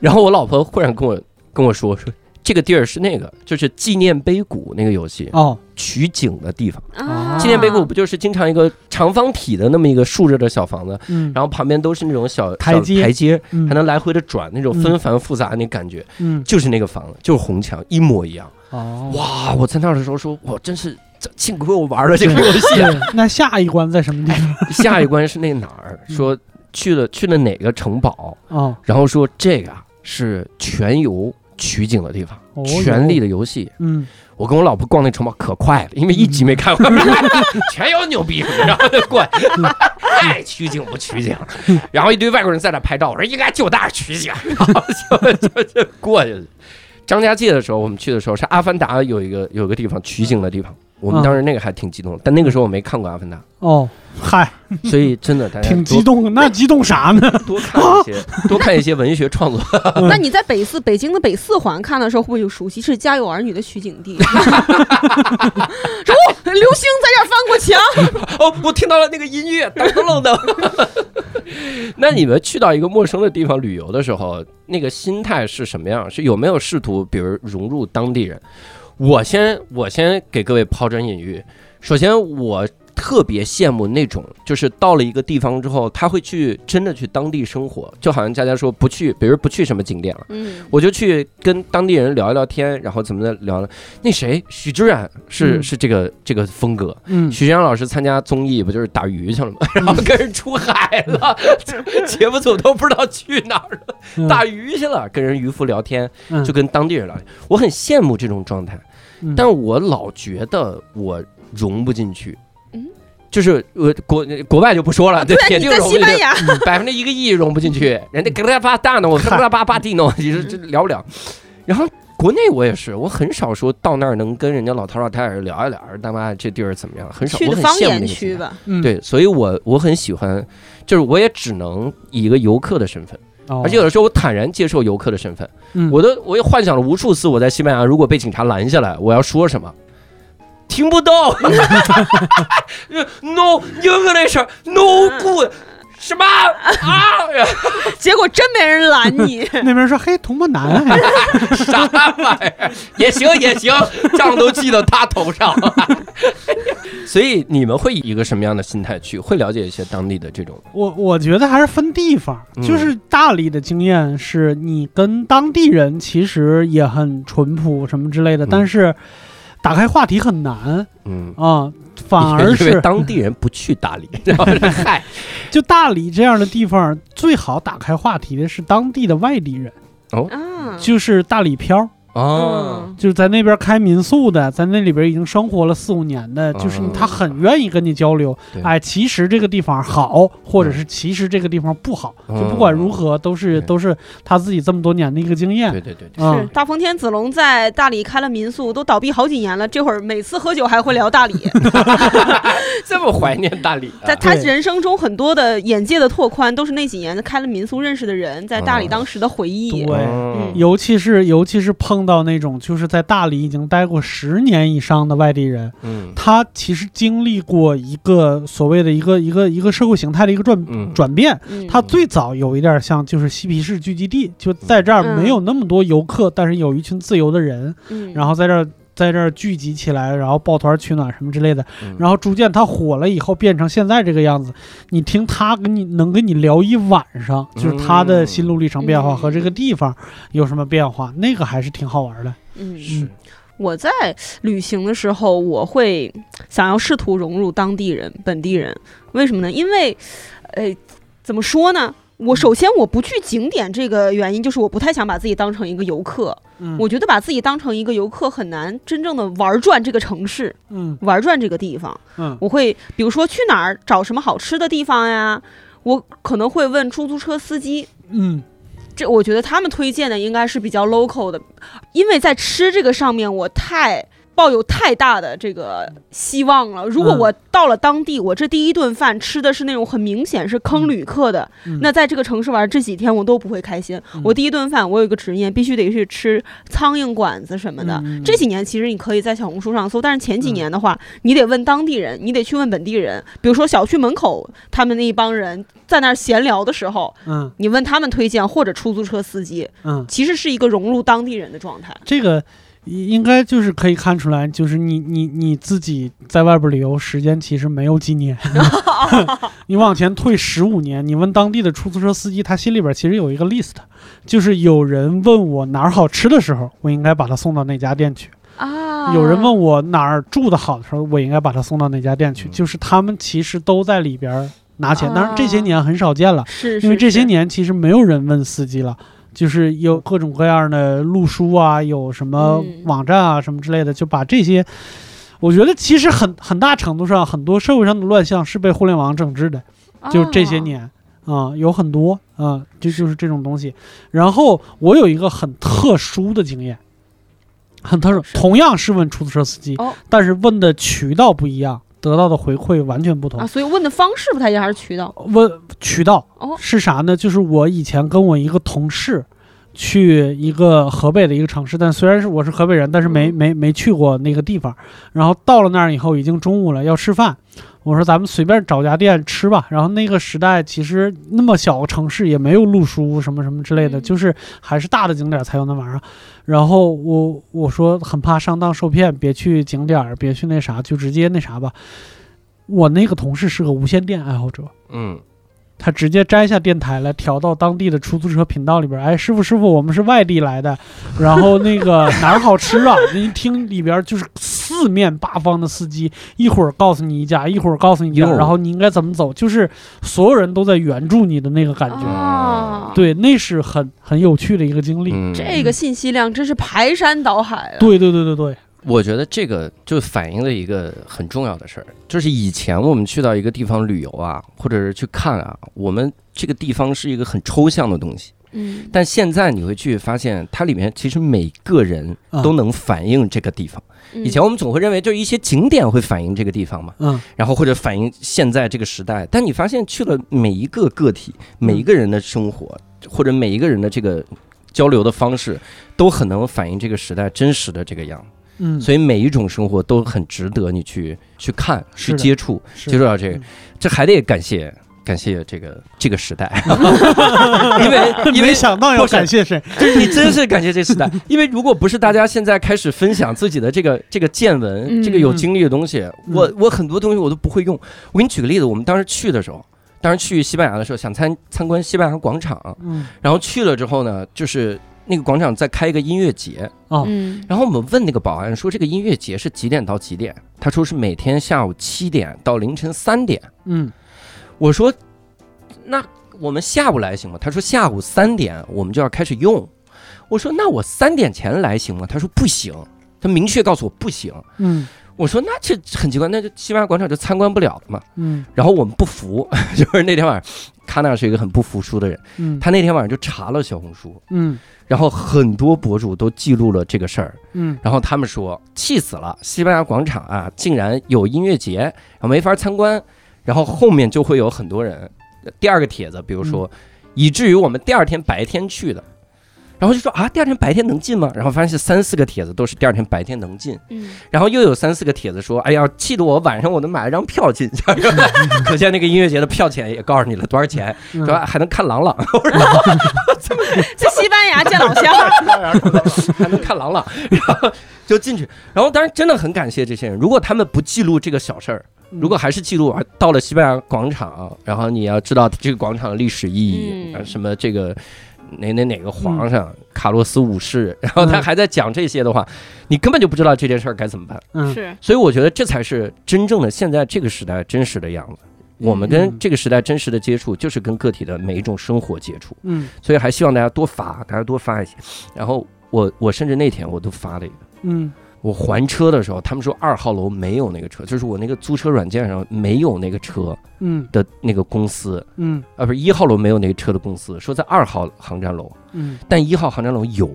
然后我老婆忽然跟我跟我说说。这个地儿是那个，就是纪念碑谷那个游戏哦，取景的地方。啊，纪念碑谷不就是经常一个长方体的那么一个竖着的小房子，嗯，然后旁边都是那种小台阶台阶，嗯还能来回的转，那种纷繁复杂的那感觉，嗯，就是那个房子，就是红墙，一模一样。哦，哇！我在那儿的时候说，我真是幸亏我玩了这个游戏。那下一关在什么地方？下一关是那哪儿？嗯说去了去了哪个城堡，哦，然后说这个啊是全游取景的地方，哦权力的游戏。嗯，我跟我老婆逛那城堡可快了，因为一集没看完，全有牛逼，然后就过去，爱取景不取景，然后一堆外国人在那拍照，我说应该就那儿取景，然 后就就就过去了。张家界的时候，我们去的时候是《阿凡达》有一个有个地方取景的地方，我们当时那个还挺激动的，但那个时候我没看过《阿凡达哦，嗨，》，所以真的大家挺激动，那激动啥呢？多看一些 多看一些文学创作。那你在北四北京的北四环看的时候，会不会有熟悉？是《家有儿女》的取景地。说哦，流星在这儿翻过墙。哦，我听到了那个音乐，噔噔噔噔。那你们去到一个陌生的地方旅游的时候，那个心态是什么样？是有没有试图，比如融入当地人？我先我先给各位抛砖引玉。首先，我特别羡慕那种，就是到了一个地方之后，他会去真的去当地生活，就好像佳佳说不去，比如不去什么景点了，嗯，我就去跟当地人聊一聊天，然后怎么的聊了。那谁，许知远是、嗯是这个这个风格。嗯，许知远老师参加综艺不就是打鱼去了吗？然后跟人出海了，节目组都不知道去哪儿了，嗯打鱼去了，跟人渔夫聊天，嗯就跟当地人聊天。我很羡慕这种状态，嗯但我老觉得我融不进去。嗯，就是呃国国外就不说了，对，对，铁定融不进去，西班牙，百分之一个亿融不进去，人家嘎拉巴大呢，我嘎拉巴巴地呢，你说这聊不了。然后国内我也是，我很少说到那儿能跟人家老头老太太聊一聊，大妈这地儿怎么样，很少。去我很羡慕的方言。区吧，嗯，对，所以我我很喜欢，就是我也只能以一个游客的身份，哦而且有的时候我坦然接受游客的身份。嗯我都我也幻想了无数次，我在西班牙如果被警察拦下来，我要说什么。听不到，no English no good，什么啊？结果真没人拦你。那边说嘿，童漠男，哎 啥玩意儿？也行也行，账都记到他头上。所以你们会以一个什么样的心态去？会了解一些当地的这种？我我觉得还是分地方，嗯就是大理的经验是你跟当地人其实也很淳朴什么之类的，嗯但是打开话题很难嗯，啊、反而是当地人不去大理，嗨，就大理这样的地方，最好打开话题的是当地的外地人，哦，就是大理漂。哦，嗯。就是在那边开民宿的，在那里边已经生活了四五年的，就是嗯。他很愿意跟你交流。对。哎，其实这个地方好，或者是其实这个地方不好，嗯。就不管如何，都是对。都是他自己这么多年的一个经验对。对对对，是嗯，大风天子龙在大理开了民宿，都倒闭好几年了。这会儿每次喝酒还会聊大理，这么怀念大理啊，在他人生中很多的眼界的拓宽，都是那几年开了民宿认识的人在大理嗯。当时的回忆。对。嗯。尤其是尤其是碰到那种就是在大理已经待过十年以上的外地人，嗯。他其实经历过一个所谓的一个一个一个社会形态的一个转嗯。转变。他最早有一点像就是嬉皮士聚集地，就在这儿嗯。没有那么多游客，但是有一群自由的人，嗯。然后在这儿在这儿聚集起来，然后抱团取暖什么之类的，嗯然后逐渐他火了以后变成现在这个样子。你听他跟你能跟你聊一晚上，就是他的心路历程变化嗯和这个地方有什么变化，那个还是挺好玩的。嗯，是我在旅行的时候，我会想要试图融入当地人、本地人。为什么呢？因为，呃，怎么说呢？我首先我不去景点，这个原因就是我不太想把自己当成一个游客。嗯。我觉得把自己当成一个游客很难真正的玩转这个城市，嗯。玩转这个地方。嗯。我会比如说去哪儿找什么好吃的地方呀，我可能会问出租车司机，嗯。这我觉得他们推荐的应该是比较 local 的，因为在吃这个上面我太抱有太大的这个希望了。如果嗯我到了当地，我这第一顿饭吃的是那种很明显是坑旅客的，嗯那在这个城市玩这几天我都不会开心。嗯我第一顿饭我有一个执念，必须得去吃苍蝇馆子什么的。嗯这几年其实你可以在小红书上搜，但是前几年的话，你得问当地人，你得去问本地人，比如说小区门口他们那一帮人在那儿闲聊的时候，嗯你问他们推荐或者出租车司机，嗯，其实是一个融入当地人的状态。这个。应该就是可以看出来，就是你你你自己在外边旅游时间其实没有几年 你往前退十五年，你问当地的出租车司机，他心里边其实有一个 list，就是有人问我哪儿好吃的时候，我应该把他送到哪家店去；啊有人问我哪儿住的好的时候，我应该把他送到哪家店去。嗯就是他们其实都在里边拿钱，当然这些啊年很少见了，是，因为这些年其实没有人问司机了。就是有各种各样的路书啊，有什么嗯网站啊，什么之类的，就把这些，我觉得其实很很大程度上，很多社会上的乱象是被互联网整治的。就这些哦年啊、有很多啊、这就是这种东西。然后我有一个很特殊的经验，很特殊，同样是问出租车司机，哦但是问的渠道不一样，得到的回馈完全不同。啊，所以问的方式不太一样，还是渠道？问渠道哦是啥呢？就是我以前跟我一个同事。去一个河北的一个城市，但虽然是我是河北人，但是没嗯没没去过那个地方。然后到了那儿以后，已经中午了，要吃饭。我说咱们随便找家店吃吧。然后那个时代其实那么小个城市也没有路书什么什么之类的，嗯就是还是大的景点才有那玩意儿。然后我我说很怕上当受骗，别去景点，别去那啥，就直接那啥吧。我那个同事是个无线电爱好者，嗯他直接摘下电台来调到当地的出租车频道里边儿。哎，师傅师傅，我们是外地来的，然后那个哪儿好吃啊？你一听里边儿就是四面八方的司机，一会儿告诉你一家，一会儿告诉你一家，然后你应该怎么走，就是所有人都在援助你的那个感觉。啊，对，那是很很有趣的一个经历。嗯，这个信息量真是排山倒海啊！对对对对对，我觉得这个就反映了一个很重要的事儿，就是以前我们去到一个地方旅游啊，或者是去看啊，我们这个地方是一个很抽象的东西，嗯，但现在你会去发现，它里面其实每个人都能反映这个地方。嗯以前我们总会认为，就是一些景点会反映这个地方嘛，嗯然后或者反映现在这个时代。但你发现去了每一个个体，每一个人的生活，或者每一个人的这个交流的方式，都很能反映这个时代真实的这个样子。嗯，所以每一种生活都很值得你去去看、去接触、接触到这个。嗯。这还得感谢感谢这个这个时代，因为因为没想到要感谢谁。就是你真是感谢这时代，因为如果不是大家现在开始分享自己的这个这个见闻，嗯。这个有经历的东西，嗯。我我很多东西我都不会用。我给你举个例子，我们当时去的时候，当时去西班牙的时候，想参参观西班牙广场，嗯。然后去了之后呢，就是那个广场在开一个音乐节，哦嗯然后我们问那个保安说这个音乐节是几点到几点？他说是每天下午七点到凌晨三点。嗯我说那我们下午来行吗？他说下午三点我们就要开始用。我说那我三点前来行吗？他说不行，他明确告诉我不行。嗯我说那这很奇怪，那就西班牙广场就参观不了了嘛。嗯然后我们不服，就是那天晚上，卡纳是一个很不服输的人，嗯，他那天晚上就查了小红书，嗯然后很多博主都记录了这个事儿。嗯然后他们说气死了，西班牙广场啊，竟然有音乐节，然后没法参观，然后后面就会有很多人。第二个帖子，比如说，以至于我们第二天白天去的，然后就说啊，第二天白天能进吗？然后发现是三四个帖子都是第二天白天能进，嗯，然后又有三四个帖子说，哎呀，气得我晚上我能买了张票进去，可见那个音乐节的票钱也告诉你了多少钱，嗯。说还能看朗 朗，在西班牙见老乡，还能看朗朗，然后就进去。然后当然真的很感谢这些人，如果他们不记录这个小事儿，嗯。如果还是记录啊，到了西班牙广场，然后你要知道这个广场的历史意义，嗯。啊什么这个。哪哪哪个皇上、卡洛斯五世，然后他嗯还在讲这些的话，你根本就不知道这件事儿该怎么办。嗯是所以我觉得这才是真正的现在这个时代真实的样子。我们跟嗯这个时代真实的接触，就是跟个体的每一种生活接触。嗯所以还希望大家多发，大家多发一些。然后我我甚至那天我都发了一个，嗯我还车的时候，他们说二号楼没有那个车，就是我那个租车软件上没有那个车嗯。的那个公司，嗯。啊，不是一号楼没有那个车的公司，说在二号航站楼，嗯。但一号航站楼有。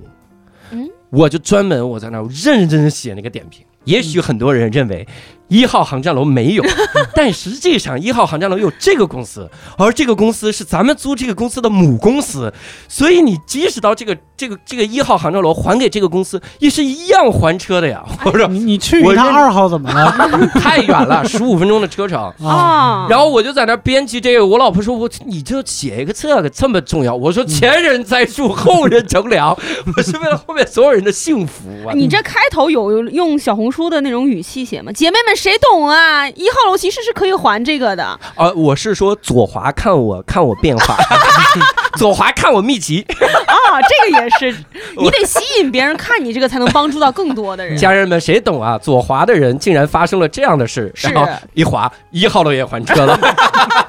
嗯，我就专门我在那儿认认真真写那个点评。也许很多人认为一号航站楼没有，但实际上一号航站楼有这个公司，而这个公司是咱们租这个公司的母公司，所以你即使到这个这个这个一号航站楼还给这个公司，也是一样还车的呀。我说你你去一趟二号怎么了？太远了，十五分钟的车程。啊，啊，然后我就在那编辑这个，我老婆说：“我你就写一个这个这么重要。”我说：“前人栽树，后人乘凉，我是为了后面所有人的幸福。啊”你这开头有用小红书的那种语气写吗？姐妹们，谁懂啊？一号楼其实是可以还这个的。呃，我是说左滑看我看我变化，左滑看我秘籍。这个也是，你得吸引别人看你这个，才能帮助到更多的人。家人们，谁懂啊？左滑的人竟然发生了这样的事，是然后一滑一号楼也还车了。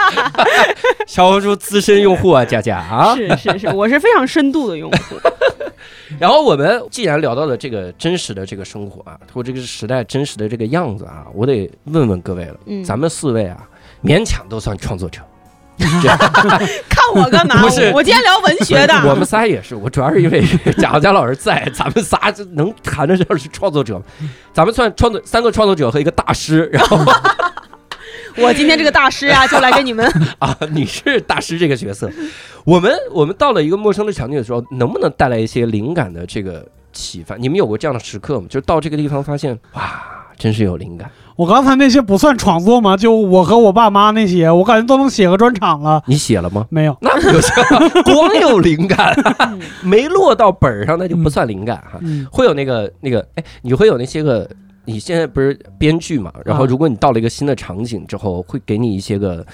小红书资深用户啊，佳佳啊。是是是，我是非常深度的用户。然后我们既然聊到了这个真实的这个生活啊，或这个时代真实的这个样子啊，我得问问各位了，嗯，咱们四位啊，勉强都算创作者。看我干嘛？不是我今天聊文学的。我们仨也是，我主要是因为贾佳老师在，咱们仨就能谈得上是创作者。咱们算创作三个创作者和一个大师，然后我今天这个大师啊，就来给你们啊，你是大师这个角色。我们我们到了一个陌生的场景的时候，能不能带来一些灵感的这个启发？你们有过这样的时刻吗？就是到这个地方发现，哇，真是有灵感。我刚才那些不算创作吗？就我和我爸妈那些，我感觉都能写个专场了。你写了吗？没有，那不就行？光有灵感，没落到本儿上，那就不算灵感哈。嗯会有那个那个，哎，你会有那些个，你现在不是编剧嘛？然后啊如果你到了一个新的场景之后，会给你一些个，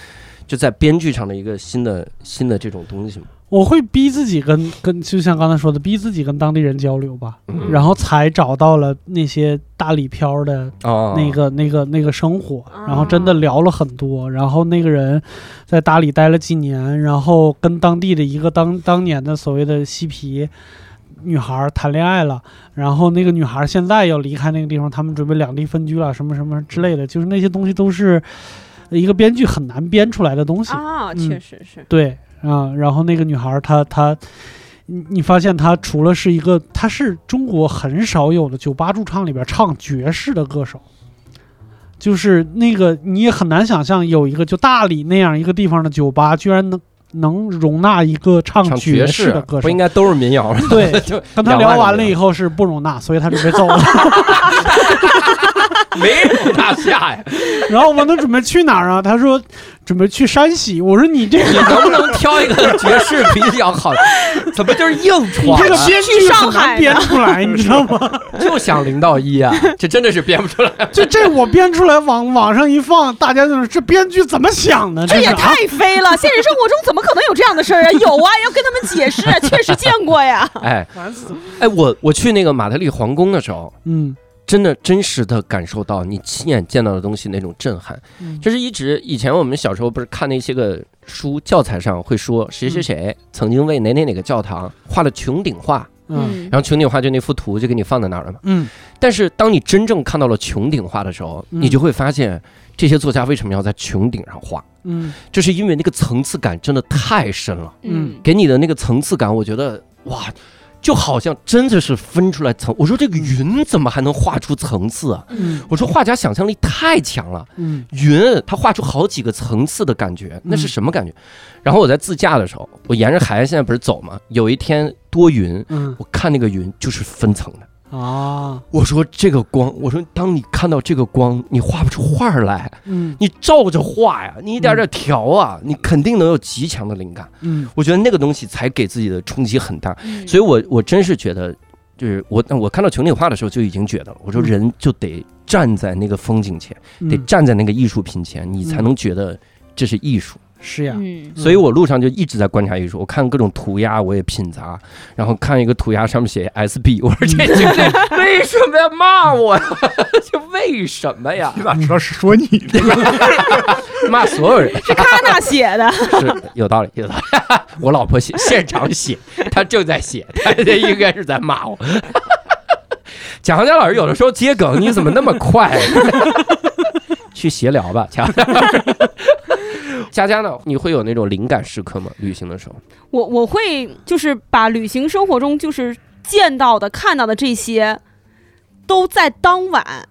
就在编剧上的一个新的新的这种东西嘛。我会逼自己跟跟，就像刚才说的，逼自己跟当地人交流吧，嗯。然后才找到了那些大理漂的哦，那个、那个那个生活，啊。然后真的聊了很多，然后那个人在大理待了几年，然后跟当地的一个当当年的所谓的嬉皮女孩谈恋爱了，然后那个女孩现在要离开那个地方，他们准备两地分居了，什么什么之类的，就是那些东西都是一个编剧很难编出来的东西，啊，嗯。确实是。对啊，然后那个女孩儿她她。你你发现她除了是一个，她是中国很少有的酒吧驻唱里边唱爵士的歌手，就是那个你也很难想象有一个就大理那样一个地方的酒吧，居然能能容纳一个唱唱爵爵士士的歌手不应。该都是民谣吗？对，就跟他聊完了以后是不容纳，所以他准备走了。没有大下呀。然后我问他准备去哪儿啊？他说准备去山西。我说你这 你个能不能挑一个爵士比较好？怎么就是硬你闯啊？这个编去剧很难上海编出来，你知道吗？就想零到一啊，这真的是编不出来。就这我编出来往网上一放，大家就是这编剧怎么想的？这也是啊太飞了！现实生活中怎么可能有这样的事儿啊？有啊，要跟他们解释啊，确实见过呀。哎烦死了。哎，我我去那个马德里皇宫的时候，嗯真的真实的感受到你亲眼见到的东西那种震撼。嗯。就是一直以前我们小时候不是看那些个书教材上会说谁谁谁曾经为哪哪哪个教堂画了穹顶画，嗯。然后穹顶画就那幅图就给你放在那儿了嘛。嗯。但是当你真正看到了穹顶画的时候，嗯。你就会发现这些作家为什么要在穹顶上画，嗯。就是因为那个层次感真的太深了，嗯。给你的那个层次感，我觉得哇。就好像真的是分出来层，我说这个云怎么还能画出层次啊？嗯我说画家想象力太强了，嗯云它画出好几个层次的感觉，那是什么感觉？然后我在自驾的时候，我沿着海岸线不是走吗？有一天多云，嗯我看那个云就是分层的。啊我说这个光，我说当你看到这个光，你画不出画儿来，嗯。你照着画呀，你一点点调啊，你肯定能有极强的灵感。嗯。我觉得那个东西才给自己的冲击很大，嗯。所以我我真是觉得，就是我我看到穹顶画的时候就已经觉得了，我说嗯人就得站在那个风景前，得嗯站在那个艺术品前，你才能觉得这是艺术。是呀，嗯所以我路上就一直在观察艺术，我看各种涂鸦，我也品杂，然后看一个涂鸦上面写 SB，我说 这这这为什么要骂我呀？这为什么呀？你咋知道是说你的？骂所有人是他那写的，是有道理，有道理。我老婆写现场写，她正在写，她这应该是在骂我。蒋航江老师有的时候接梗，你怎么那么快？去闲聊吧，佳佳。佳佳呢？你会有那种灵感时刻吗？旅行的时候？我我会就是把旅行生活中就是见到的、看到的这些，都在当晚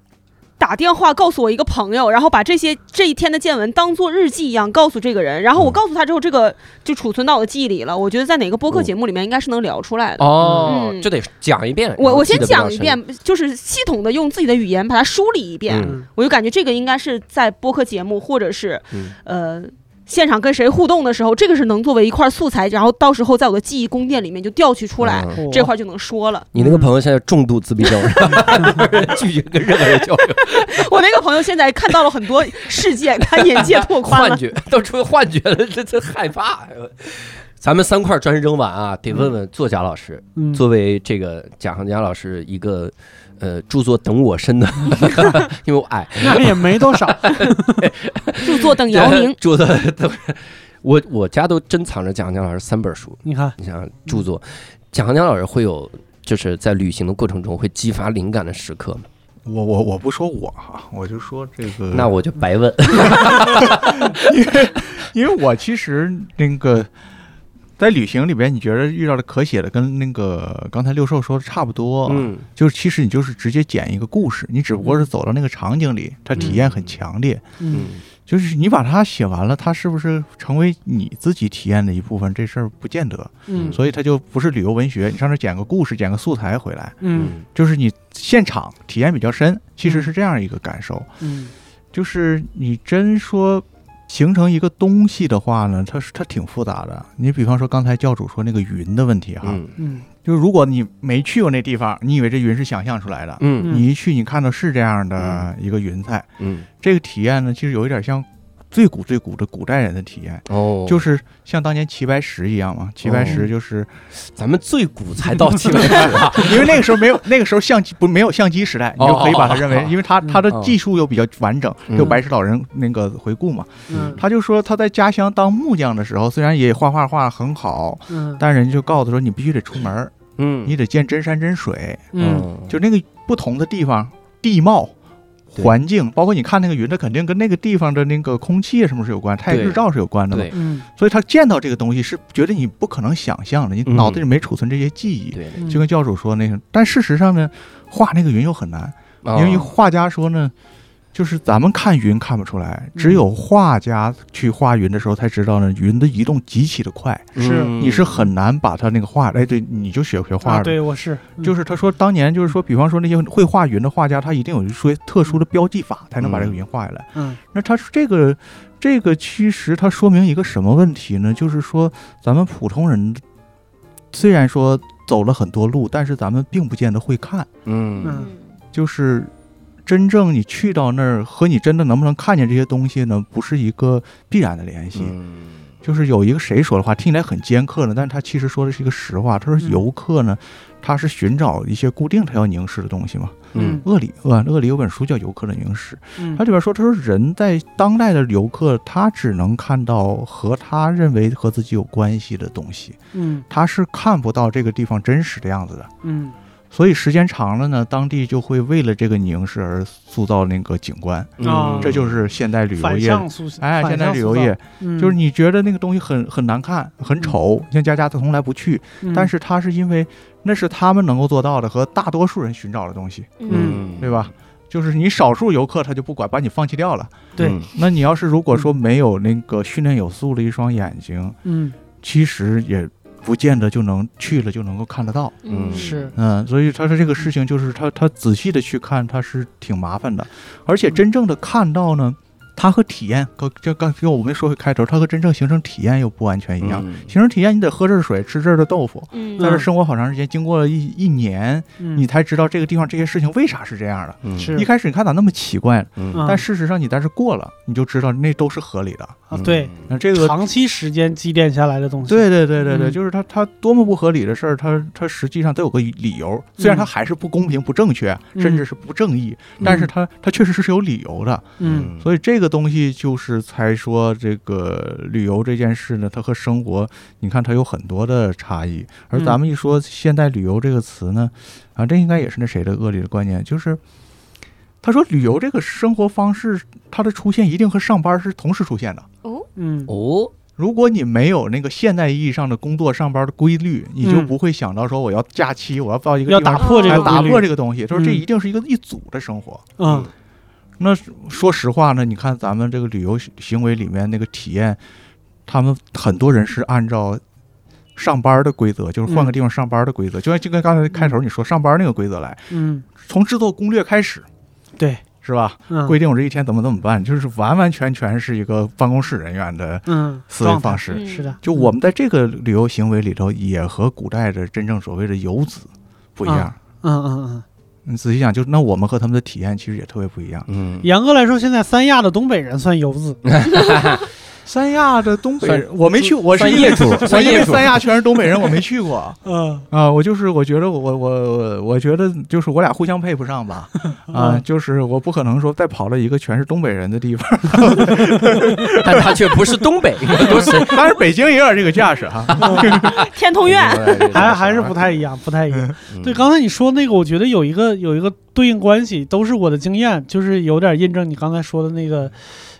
打电话告诉我一个朋友，然后把这些这一天的见闻当做日记一样告诉这个人，然后我嗯告诉他之后，这个就储存到我的记忆里了。我觉得在哪个播客节目里面应该是能聊出来的。哦，嗯就得讲一遍。我我先。讲一遍，就是系统的用自己的语言把它梳理一遍，嗯我就感觉这个应该是在播客节目或者是嗯呃现场跟谁互动的时候，这个是能作为一块素材，然后到时候在我的记忆宫殿里面就调取出来，嗯这块就能说了。你那个朋友现在重度自闭症，拒绝跟任何人交流，我那个朋友现在看到了很多世界，他眼界拓宽了。幻觉都出幻觉了，这这害怕。咱们三块砖扔完啊，得问问作家老师，嗯作为这个贾行家老师一个呃著作等我深的，因为我矮，那也没多少，著作等姚明，著作等我我家都珍藏着贾行家老师三本书，你看，你想想著作，贾行家老师会有就是在旅行的过程中会激发灵感的时刻。吗？我我我不说我哈，我就说这个，那我就白问。因为因为我其实那个在旅行里边，你觉得遇到的可写的跟那个刚才六兽说的差不多，嗯就是其实你就是直接剪一个故事，你只不过是走到那个场景里，它体验很强烈。嗯嗯就是你把它写完了，它是不是成为你自己体验的一部分？这事儿不见得，嗯所以它就不是旅游文学。你上这剪个故事，剪个素材回来，嗯就是你现场体验比较深，其实是这样一个感受。嗯就是你真说形成一个东西的话呢，它是它挺复杂的。你比方说刚才教主说那个云的问题哈，嗯。嗯。就是如果你没去过那地方，你以为这云是想象出来的，嗯。你一去你看到是这样的一个云彩，嗯。这个体验呢，其实有一点像最古最古的古代人的体验。哦，就是像当年齐白石一样嘛，齐白石就是、咱们最古才到齐白石。啊，因为那个时候没有那个时候相机不没有相机时代，你就可以把它认为因为他他的技术又比较完整，嗯。就白石老人那个回顾嘛，嗯。他就说他在家乡当木匠的时候，虽然也画画画很好，嗯。但人家就告诉他说你必须得出门，嗯。你得见真山真水，嗯。就那个不同的地方地貌。对。环境，包括你看那个云，它肯定跟那个地方的那个空气啊什么是有关，太阳日照是有关的嘛。嗯。所以他见到这个东西是觉得你不可能想象的，你嗯。脑子里没储存这些记忆。对，嗯。就跟教主说那个，但事实上呢，画那个云又很难，哦。因为画家说呢，就是咱们看云看不出来，只有画家去画云的时候才知道呢，云的移动极其的快，是。嗯你是很难把它那个画，哎，对，你就学学画啊，对我是就是他说，当年就是说，比方说那些会画云的画家，他一定有一些特殊的标记法，才能把这个云画下来。嗯。那他说这个，这个其实它说明一个什么问题呢？就是说，咱们普通人虽然说走了很多路，但是咱们并不见得会看。嗯。嗯。就是真正你去到那儿，和你真的能不能看见这些东西呢，不是一个必然的联系。嗯就是有一个谁说的话，听起来很尖刻呢，但是他其实说的是一个实话。他说嗯游客呢，他是寻找一些固定他要凝视的东西嘛。嗯厄里厄厄里有本书叫《游客的凝视》，嗯他里边说，他说人在当代的游客，他只能看到和他认为和自己有关系的东西，嗯他是看不到这个地方真实的样子的。嗯所以时间长了呢，当地就会为了这个凝视而塑造那个景观，啊这就是现代旅游业。哎，现代旅游业。嗯。就是你觉得那个东西很很难看、很丑，像佳佳他从来不去，嗯。但是他是因为那是他们能够做到的和大多数人寻找的东西，嗯。对吧？就是你少数游客他就不管，把你放弃掉了。对。嗯那你要是如果说没有那个训练有素的一双眼睛，嗯。其实也不见得就能去了就能够看得到。嗯。是。嗯，所以他说这个事情就是他他仔细的去看，他是挺麻烦的，而且真正的看到呢，它和体验，刚就刚就我们说回开头，它和真正形成体验又不完全一样。嗯。形成体验，你得喝这儿的水，吃这儿的豆腐，嗯。在这儿生活好长时间，经过了一一年，嗯。你才知道这个地方这些事情为啥是这样的。一开始你看咋那么奇怪但事实上你但是过了，你就知道那都是合理的。啊对那这个长期时间积淀下来的东西，对对对对对，嗯。就是它它多么不合理的事儿，它它实际上都有个理由，虽然它还是不公平、不正确，嗯。甚至是不正义，但是它它确实是有理由的。嗯。所以这个东西就是才说这个旅游这件事呢，它和生活，你看它有很多的差异。而嗯咱们一说现代旅游这个词呢，啊，这应该也是那谁的恶劣的观念，就是他说旅游这个生活方式，它的出现一定和上班是同时出现的。哦。嗯。哦，如果你没有那个现代意义上的工作上班的规律，你就嗯。不会想到说我要假期，我要到一个要地方打破这个打破这个东西，就是这嗯。一定是一个一组的生活。嗯那说实话呢，你看咱们这个旅游行为里面那个体验，他们很多人是按照上班的规则，就是换个地方上班的规则，就像就跟刚才开头你说上班那个规则来，嗯从制作攻略开始，对是吧？嗯规定我这一天怎么怎么办，就是完完全全是一个办公室人员的嗯思维方式。嗯是的，就我们在这个旅游行为里头，也和古代的真正所谓的游子不一样。嗯嗯嗯，你仔细想，就那我们和他们的体验其实也特别不一样。嗯严格来说，现在三亚的东北人算游子，三亚的东北人，我没去，我是业主因为 三亚全是东北人，我没去过。嗯。啊。我就是我觉得我我我我觉得就是我俩互相配不上吧。啊，嗯就是我不可能说再跑到一个全是东北人的地方，但他却不是东北，都是。但是北京也有这个架势哈。天通苑，还还是不太一样，不太一样。嗯。对，刚才你说那个，我觉得有一个有一个对应关系，都是我的经验，就是有点印证你刚才说的那个，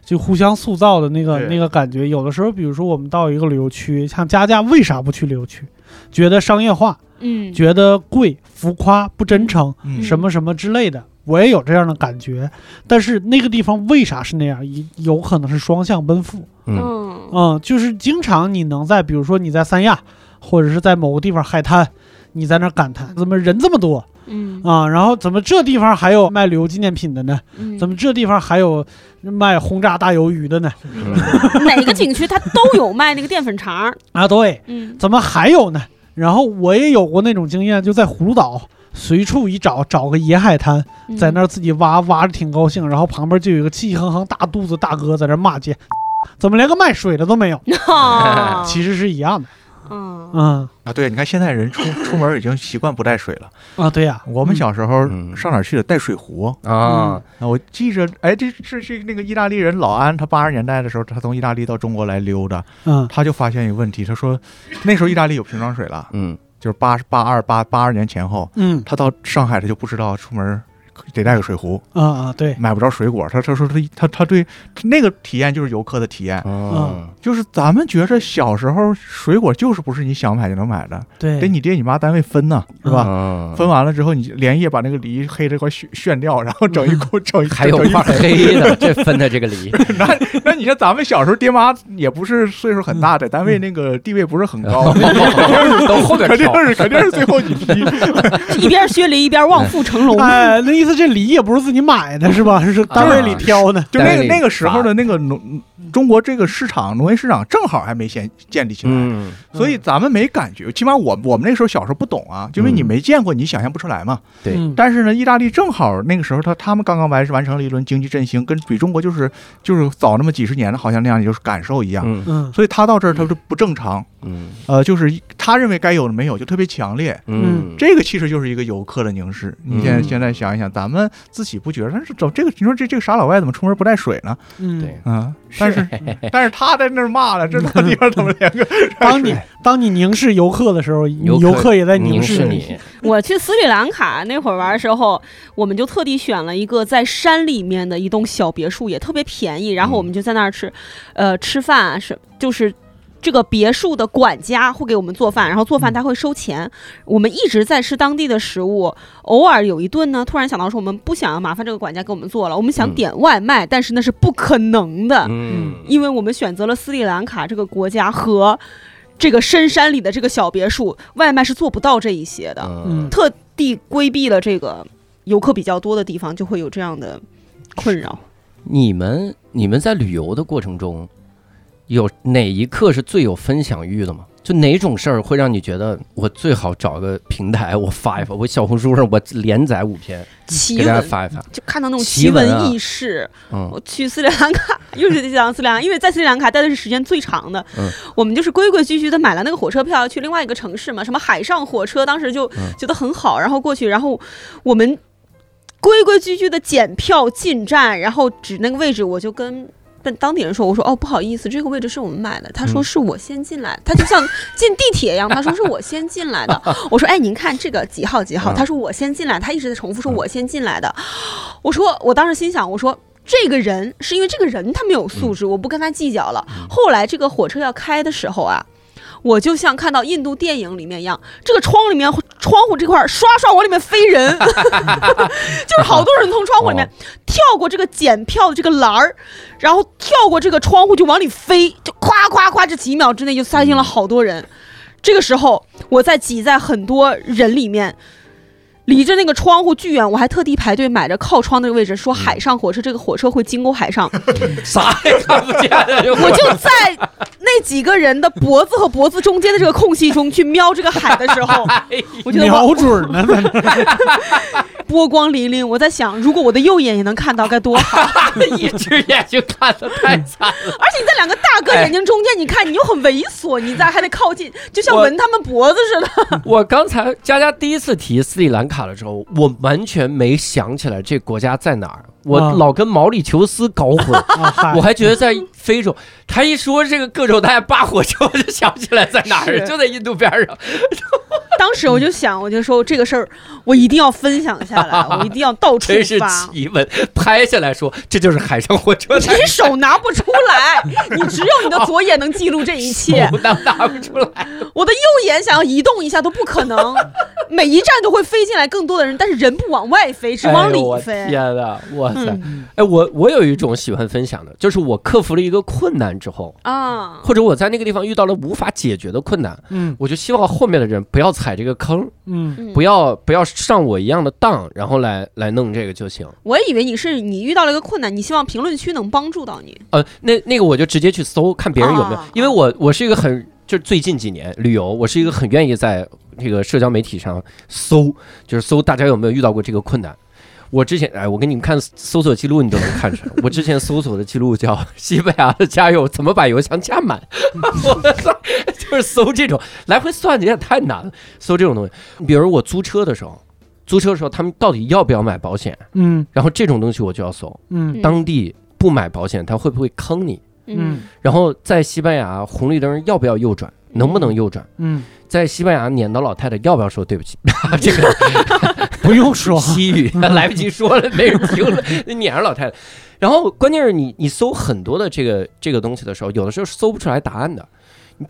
就互相塑造的那个那个感觉。有的时候，比如说我们到一个旅游区，像佳佳为啥不去旅游区？觉得商业化，嗯，觉得贵、浮夸、不真诚，嗯什么什么之类的。我也有这样的感觉，但是那个地方为啥是那样？有有可能是双向奔赴。嗯嗯嗯，就是经常你能在，比如说你在三亚，或者是在某个地方海滩，你在那儿感叹怎么人这么多嗯啊？然后怎么这地方还有卖旅游纪念品的呢？嗯，怎么这地方还有卖轰炸大鱿鱼的呢。嗯 哪个景区它都有卖那个淀粉肠，啊，对，嗯，怎么还有呢？然后我也有过那种经验，就在葫芦岛随处一找，找个野海滩，嗯在那儿自己挖，挖着挺高兴，然后旁边就有一个气气哼哼大肚子大哥在那骂街，怎么连个卖水的都没有？啊，其实是一样的。嗯。嗯。啊，对，你看现在人出出门已经习惯不带水了。啊，对呀、我们小时候嗯。上哪儿去的带水壶啊，啊？我记着，哎，这是是那个意大利人老安，他八十年代的时候，他从意大利到中国来溜达，嗯。他就发现一个问题，他说那时候意大利有瓶装水了，嗯。就是八八二八八二年前后，嗯。他到上海他就不知道出门得带个水壶，啊啊，对，买不着水果。他他说他他他对那个体验就是游客的体验，啊就是咱们觉着小时候水果就是不是你想买就能买的，对，得你爹你妈单位分呢，是吧？嗯分完了之后，你连夜把那个梨黑这块炫炫掉，然后整一锅整一还有整一块黑的，这分的这个梨，那那你说咱们小时候，爹妈也不是岁数很大，在单位那个地位不是很高，都后边肯定。是肯定是最后一批。一边削梨一边望父成龙，哎，那意思这梨也不是自己买的，是吧？是单位里挑的。就那个那个时候的那个农中国这个市场农业市场正好还没先建立起来，嗯所以咱们没感觉。起码我我们那时候小时候不懂啊，因为你没见过，你想象不出来嘛。对嗯但是呢，意大利正好那个时候他他们刚刚完完成了一轮经济振兴，跟比中国就是就是早那么几十年的，好像那样就是感受一样。嗯嗯所以他到这儿他就不正常，嗯呃，就是他认为该有的没有，就特别强烈。嗯，这个其实就是一个游客的凝视。你现在嗯现在想一想，咱们自己不觉得，但是走这个，你说这这个傻老外怎么出门不带水呢？嗯，对，啊，但是但是他在那儿骂了，这他地方怎么连个当你当你凝视游客的时候，游游客也在凝视视你，我去斯里兰卡那会儿玩的时候，我们就特地选了一个在山里面的一栋小别墅，也特别便宜。然后我们就在那儿吃，呃，吃饭啊是就是。这个别墅的管家会给我们做饭，然后做饭他会收钱。我们一直在吃当地的食物，偶尔有一顿呢，突然想到说我们不想要麻烦这个管家给我们做了，我们想嗯点外卖，但是那是不可能的。嗯因为我们选择了斯里兰卡这个国家和这个深山里的这个小别墅，外卖是做不到这一些的。嗯特地规避了这个游客比较多的地方，就会有这样的困扰。你们你们在旅游的过程中，有哪一刻是最有分享欲的吗？就哪种事儿会让你觉得我最好找个平台，我发一发，我小红书上我连载五篇，奇给大家闻发一发。就看到那种奇奇闻异事。嗯我去斯里兰卡，又是讲斯里兰卡，因为在斯里兰卡待的是时间最长的。嗯我们就是规规矩矩的买了那个火车票去另外一个城市嘛，什么海上火车，当时就嗯觉得很好，然后过去，然后我们规规矩矩的检票进站，然后指那个位置，我就跟。跟当地人说，我说哦不好意思，这个位置是我们买的。他说嗯是我先进来，他就像进地铁一样，他说是我先进来的。我说哎，您看这个几号几号？嗯他说我先进来，他一直在重复说嗯我先进来的。我说我当时心想，我说这个人是因为这个人他没有素质，我不跟他计较了。后来这个火车要开的时候啊。我就像看到印度电影里面一样，这个窗里面窗户这块儿刷刷往里面飞人，就是好多人从窗户里面跳过这个检票的这个栏儿，然后跳过这个窗户就往里飞，就夸夸夸，这几秒之内就塞进了好多人。这个时候，我在挤在很多人里面，离着那个窗户巨远，我还特地排队买着靠窗那个位置，说海上火车这个火车会经过海上，啥也看不见，我就在那几个人的脖子和脖子中间的这个空隙中去瞄这个海的时候，我觉得瞄我准呢，波光粼粼。我在想，如果我的右眼也能看到该多好！一只眼睛看的太惨了。而且你在两个大哥眼睛中间，你看你又很猥琐，你在还得靠近，就像闻他们脖子似的。我刚才佳佳第一次提斯里兰卡卡了之后，我完全没想起来这国家在哪儿，我啊老跟毛里求斯搞混。啊，我还觉得在非洲，他一说这个各种大家扒火车，我就想起来在哪儿，就在印度边上。当时我就想，我就说这个事儿我一定要分享下来，我一定要到处 真是发。奇闻，拍下来说这就是海上火车，你手拿不出来，你只有你的左眼能记录这一切。手拿拿不出来。我的右眼想要移动一下都不可能，每一站都会飞进来更多的人，但是人不往外飞，只往里飞。天哪，哇塞！嗯哎，我我有一种喜欢分享的，就是我克服了一个困难之后，啊，或者我在那个地方遇到了无法解决的困难，嗯我就希望后面的人不要踩踩这个坑，嗯嗯不要不要上我一样的当，然后来来弄这个就行。我以为你是你遇到了一个困难，你希望评论区能帮助到你。呃，那那个我就直接去搜看别人有没有啊，因为我我是一个很就是最近几年旅游，我是一个很愿意在这个社交媒体上搜，就是搜大家有没有遇到过这个困难。我之前哎，我给你们看搜索记录，你都能看出来。我之前搜索的记录叫 西班牙的加油怎么把油箱加满，我操，就是搜这种来回算，你也太难了。搜这种东西，比如我租车的时候，租车的时候他们到底要不要买保险？嗯然后这种东西我就要搜，嗯当地不买保险他会不会坑你？嗯然后在西班牙红绿灯要不要右转，能不能右转？嗯，在西班牙撵到老太太要不要说对不起？这个不用说，西语来不及说了，没人听了，撵着老太太。然后关键是你你搜很多的这个这个东西的时候，有的时候搜不出来答案的。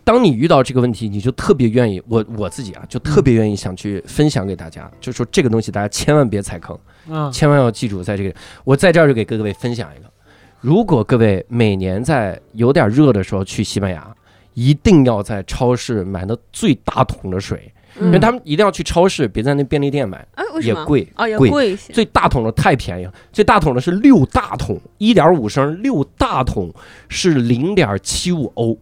当你遇到这个问题，你就特别愿意，我我自己啊，就特别愿意想去分享给大家，就说这个东西大家千万别踩坑，嗯千万要记住，在这个我在这儿就给各位分享一个，如果各位每年在有点热的时候去西班牙，一定要在超市买那最大桶的水，因为他们一定要去超市，别在那便利店买？也贵啊，也贵。一些。最大桶的太便宜了，最大桶的是六大桶，一点五升六大桶是零点七五欧，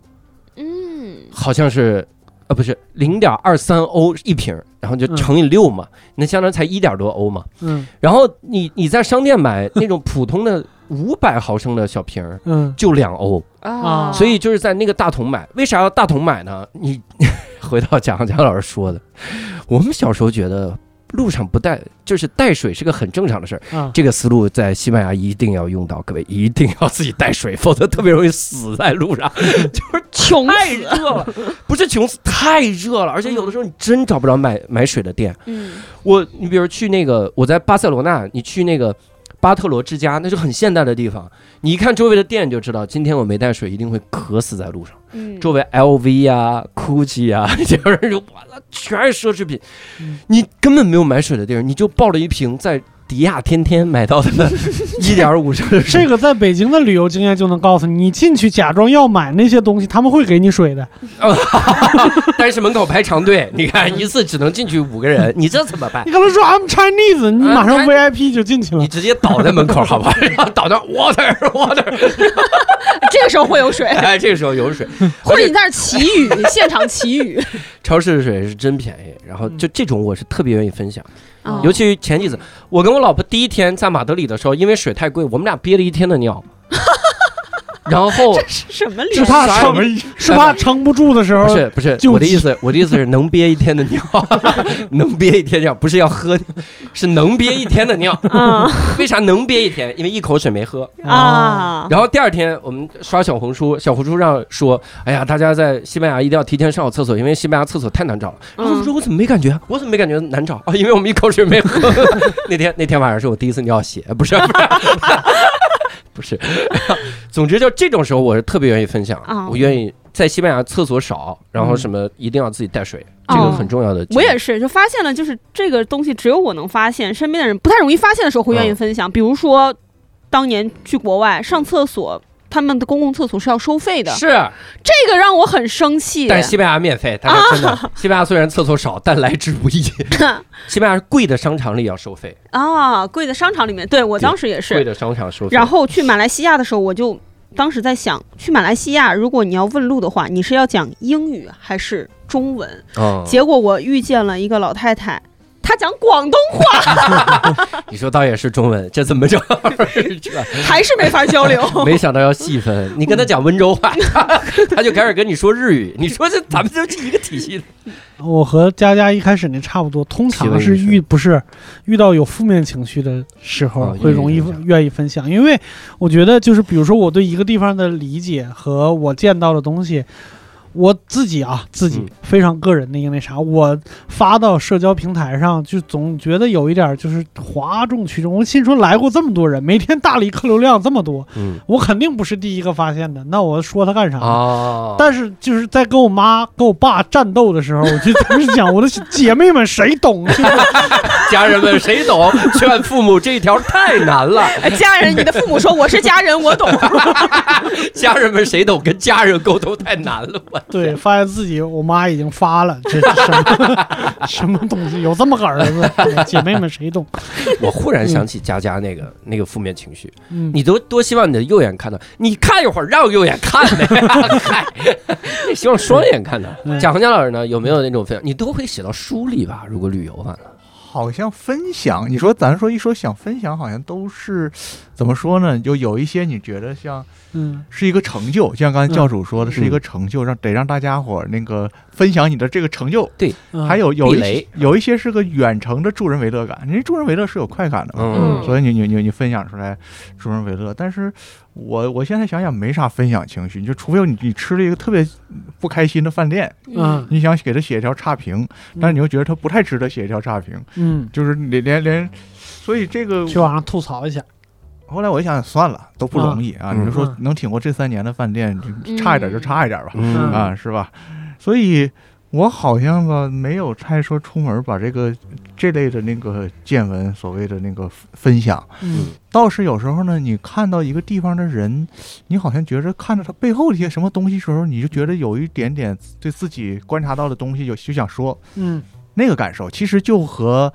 嗯，好像是，呃，不是零点二三欧一瓶，然后就乘以六嘛，那相当于才一点多欧嘛。嗯然后你你在商店买那种普通的五百毫升的小瓶儿，嗯就两欧，啊，所以就是在那个大桶买。为啥要大桶买呢？你 回到蒋蒋老师说的，我们小时候觉得路上不带，就是带水是个很正常的事儿。啊，这个思路在西班牙一定要用到，各位一定要自己带水，否则特别容易死在路上。就是穷太。热了，不是穷死，太热了，而且有的时候你真找不着买买水的店。嗯我，你比如去那个，我在巴塞罗那，你去那个巴特罗之家，那是很现代的地方，你一看周围的店就知道，今天我没带水，一定会渴死在路上。嗯，周围 LV 呀、GUCCI 啊，这帮人就完了，全是奢侈品。嗯，你根本没有买水的地儿，你就抱了一瓶在迪亚天天买到的 一点五升水这。个在北京的旅游经验就能告诉你，你进去假装要买那些东西，他们会给你水的。但是门口排长队，你看一次只能进去五个人，你这怎么办你？跟他说 I'm Chinese，你马上啊 VIP 就进去了你。直接倒在门口好吧，然后倒到 water water，这个时候会有水，哎，这个时候有水，或者你在那儿祈雨，现场祈雨。超市的水是真便宜，然后就这种我是特别愿意分享，嗯尤其前几次，我跟我老婆第一天在马德里的时候，因为水太贵，我们俩憋了一天的尿，然后是什么是脸？啥怕撑什么？是怕撑不住的时候不，是不是，我的意思，我的意思是能憋一天的尿，能憋一天尿，不是要喝，是能憋一天的尿。啊为啥能憋一天？因为一口水没喝。啊！然后第二天我们刷小红书，小红书上说，哎呀，大家在西班牙一定要提前上好厕所，因为西班牙厕所太难找了。然后我说我怎么没感觉啊？我怎么没感觉难找啊？因为我们一口水没喝。那天那天晚上是我第一次尿血，不是不是 不是。总之就这种时候，我是特别愿意分享，啊我愿意在西班牙厕所少，然后什么一定要自己带水，这个哦很重要的。我也是，就发现了，就是这个东西只有我能发现，身边的人不太容易发现的时候会愿意分享。比如说，当年去国外上厕所，他们的公共厕所是要收费的，是，这个让我很生气。但是西班牙免费，但是真的，西班牙虽然厕所少，但来之不易。西班牙贵的商场里要收费，啊，贵的商场里面，对我当时也是贵。的商场收费。然后去马来西亚的时候，我就当时在想，去马来西亚，如果你要问路的话，你是要讲英语还是中文？嗯，结果我遇见了一个老太太，她讲广东话，你 说倒也是中文，这怎么着？还是没法交流。没想到要细分，你跟他讲温州话，他 他就开始跟你说日语。你说这咱们就是一个体系的。我和佳佳一开始那差不多，通常是遇不是遇到有负面情绪的时候哦会容易愿意分享，因为我觉得就是比如说我对一个地方的理解和我见到的东西。我自己啊，自己嗯非常个人的一个那啥，我发到社交平台上，就总觉得有一点就是哗众取宠。我心说来过这么多人，每天大理客流量这么多，嗯我肯定不是第一个发现的，那我说他干啥？哦，但是就是在跟我妈跟我爸战斗的时候，我就当时讲我的姐妹们谁懂？就是家人们谁懂？劝父母这一条太难了。哎家人，你的父母说我是家人，我懂。家人们谁懂？跟家人沟通太难了。我对，发现自己我妈已经发了，这是什么 什么东西？有这么个儿子？姐妹们谁懂？我忽然想起佳佳那个那个负面情绪，嗯，你都多希望你的右眼看到，你看一会儿让右眼看呗。希望双眼看到。嗯贾红佳老师呢，有没有那种分享？你都会写到书里吧？如果旅游完了，好像分享，你说咱说一说想分享，好像都是怎么说呢？就有一些你觉得像嗯。是一个成就，就像刚才教主说的，嗯是一个成就，让得让大家伙儿那个分享你的这个成就。嗯。还有有一些有一些是个远程的助人为乐感，人家助人为乐是有快感的嘛，嗯。所以你你你你分享出来助人为乐。但是我我现在想想没啥分享情绪，你就除非你你吃了一个特别不开心的饭店，嗯。你想给他写一条差评，但是你又觉得他不太值得写一条差评，嗯，就是连连连，所以这个去网上吐槽一下。后来我一想算了，都不容易啊！嗯你就说嗯能挺过这三年的饭店，差一点就差一点吧，嗯啊，是吧？所以我好像吧没有太说出门把这个这类的那个见闻，所谓的那个分享。嗯倒是有时候呢，你看到一个地方的人，你好像觉着看着他背后的一些什么东西时候，你就觉得有一点点对自己观察到的东西有就想说嗯那个感受，其实就和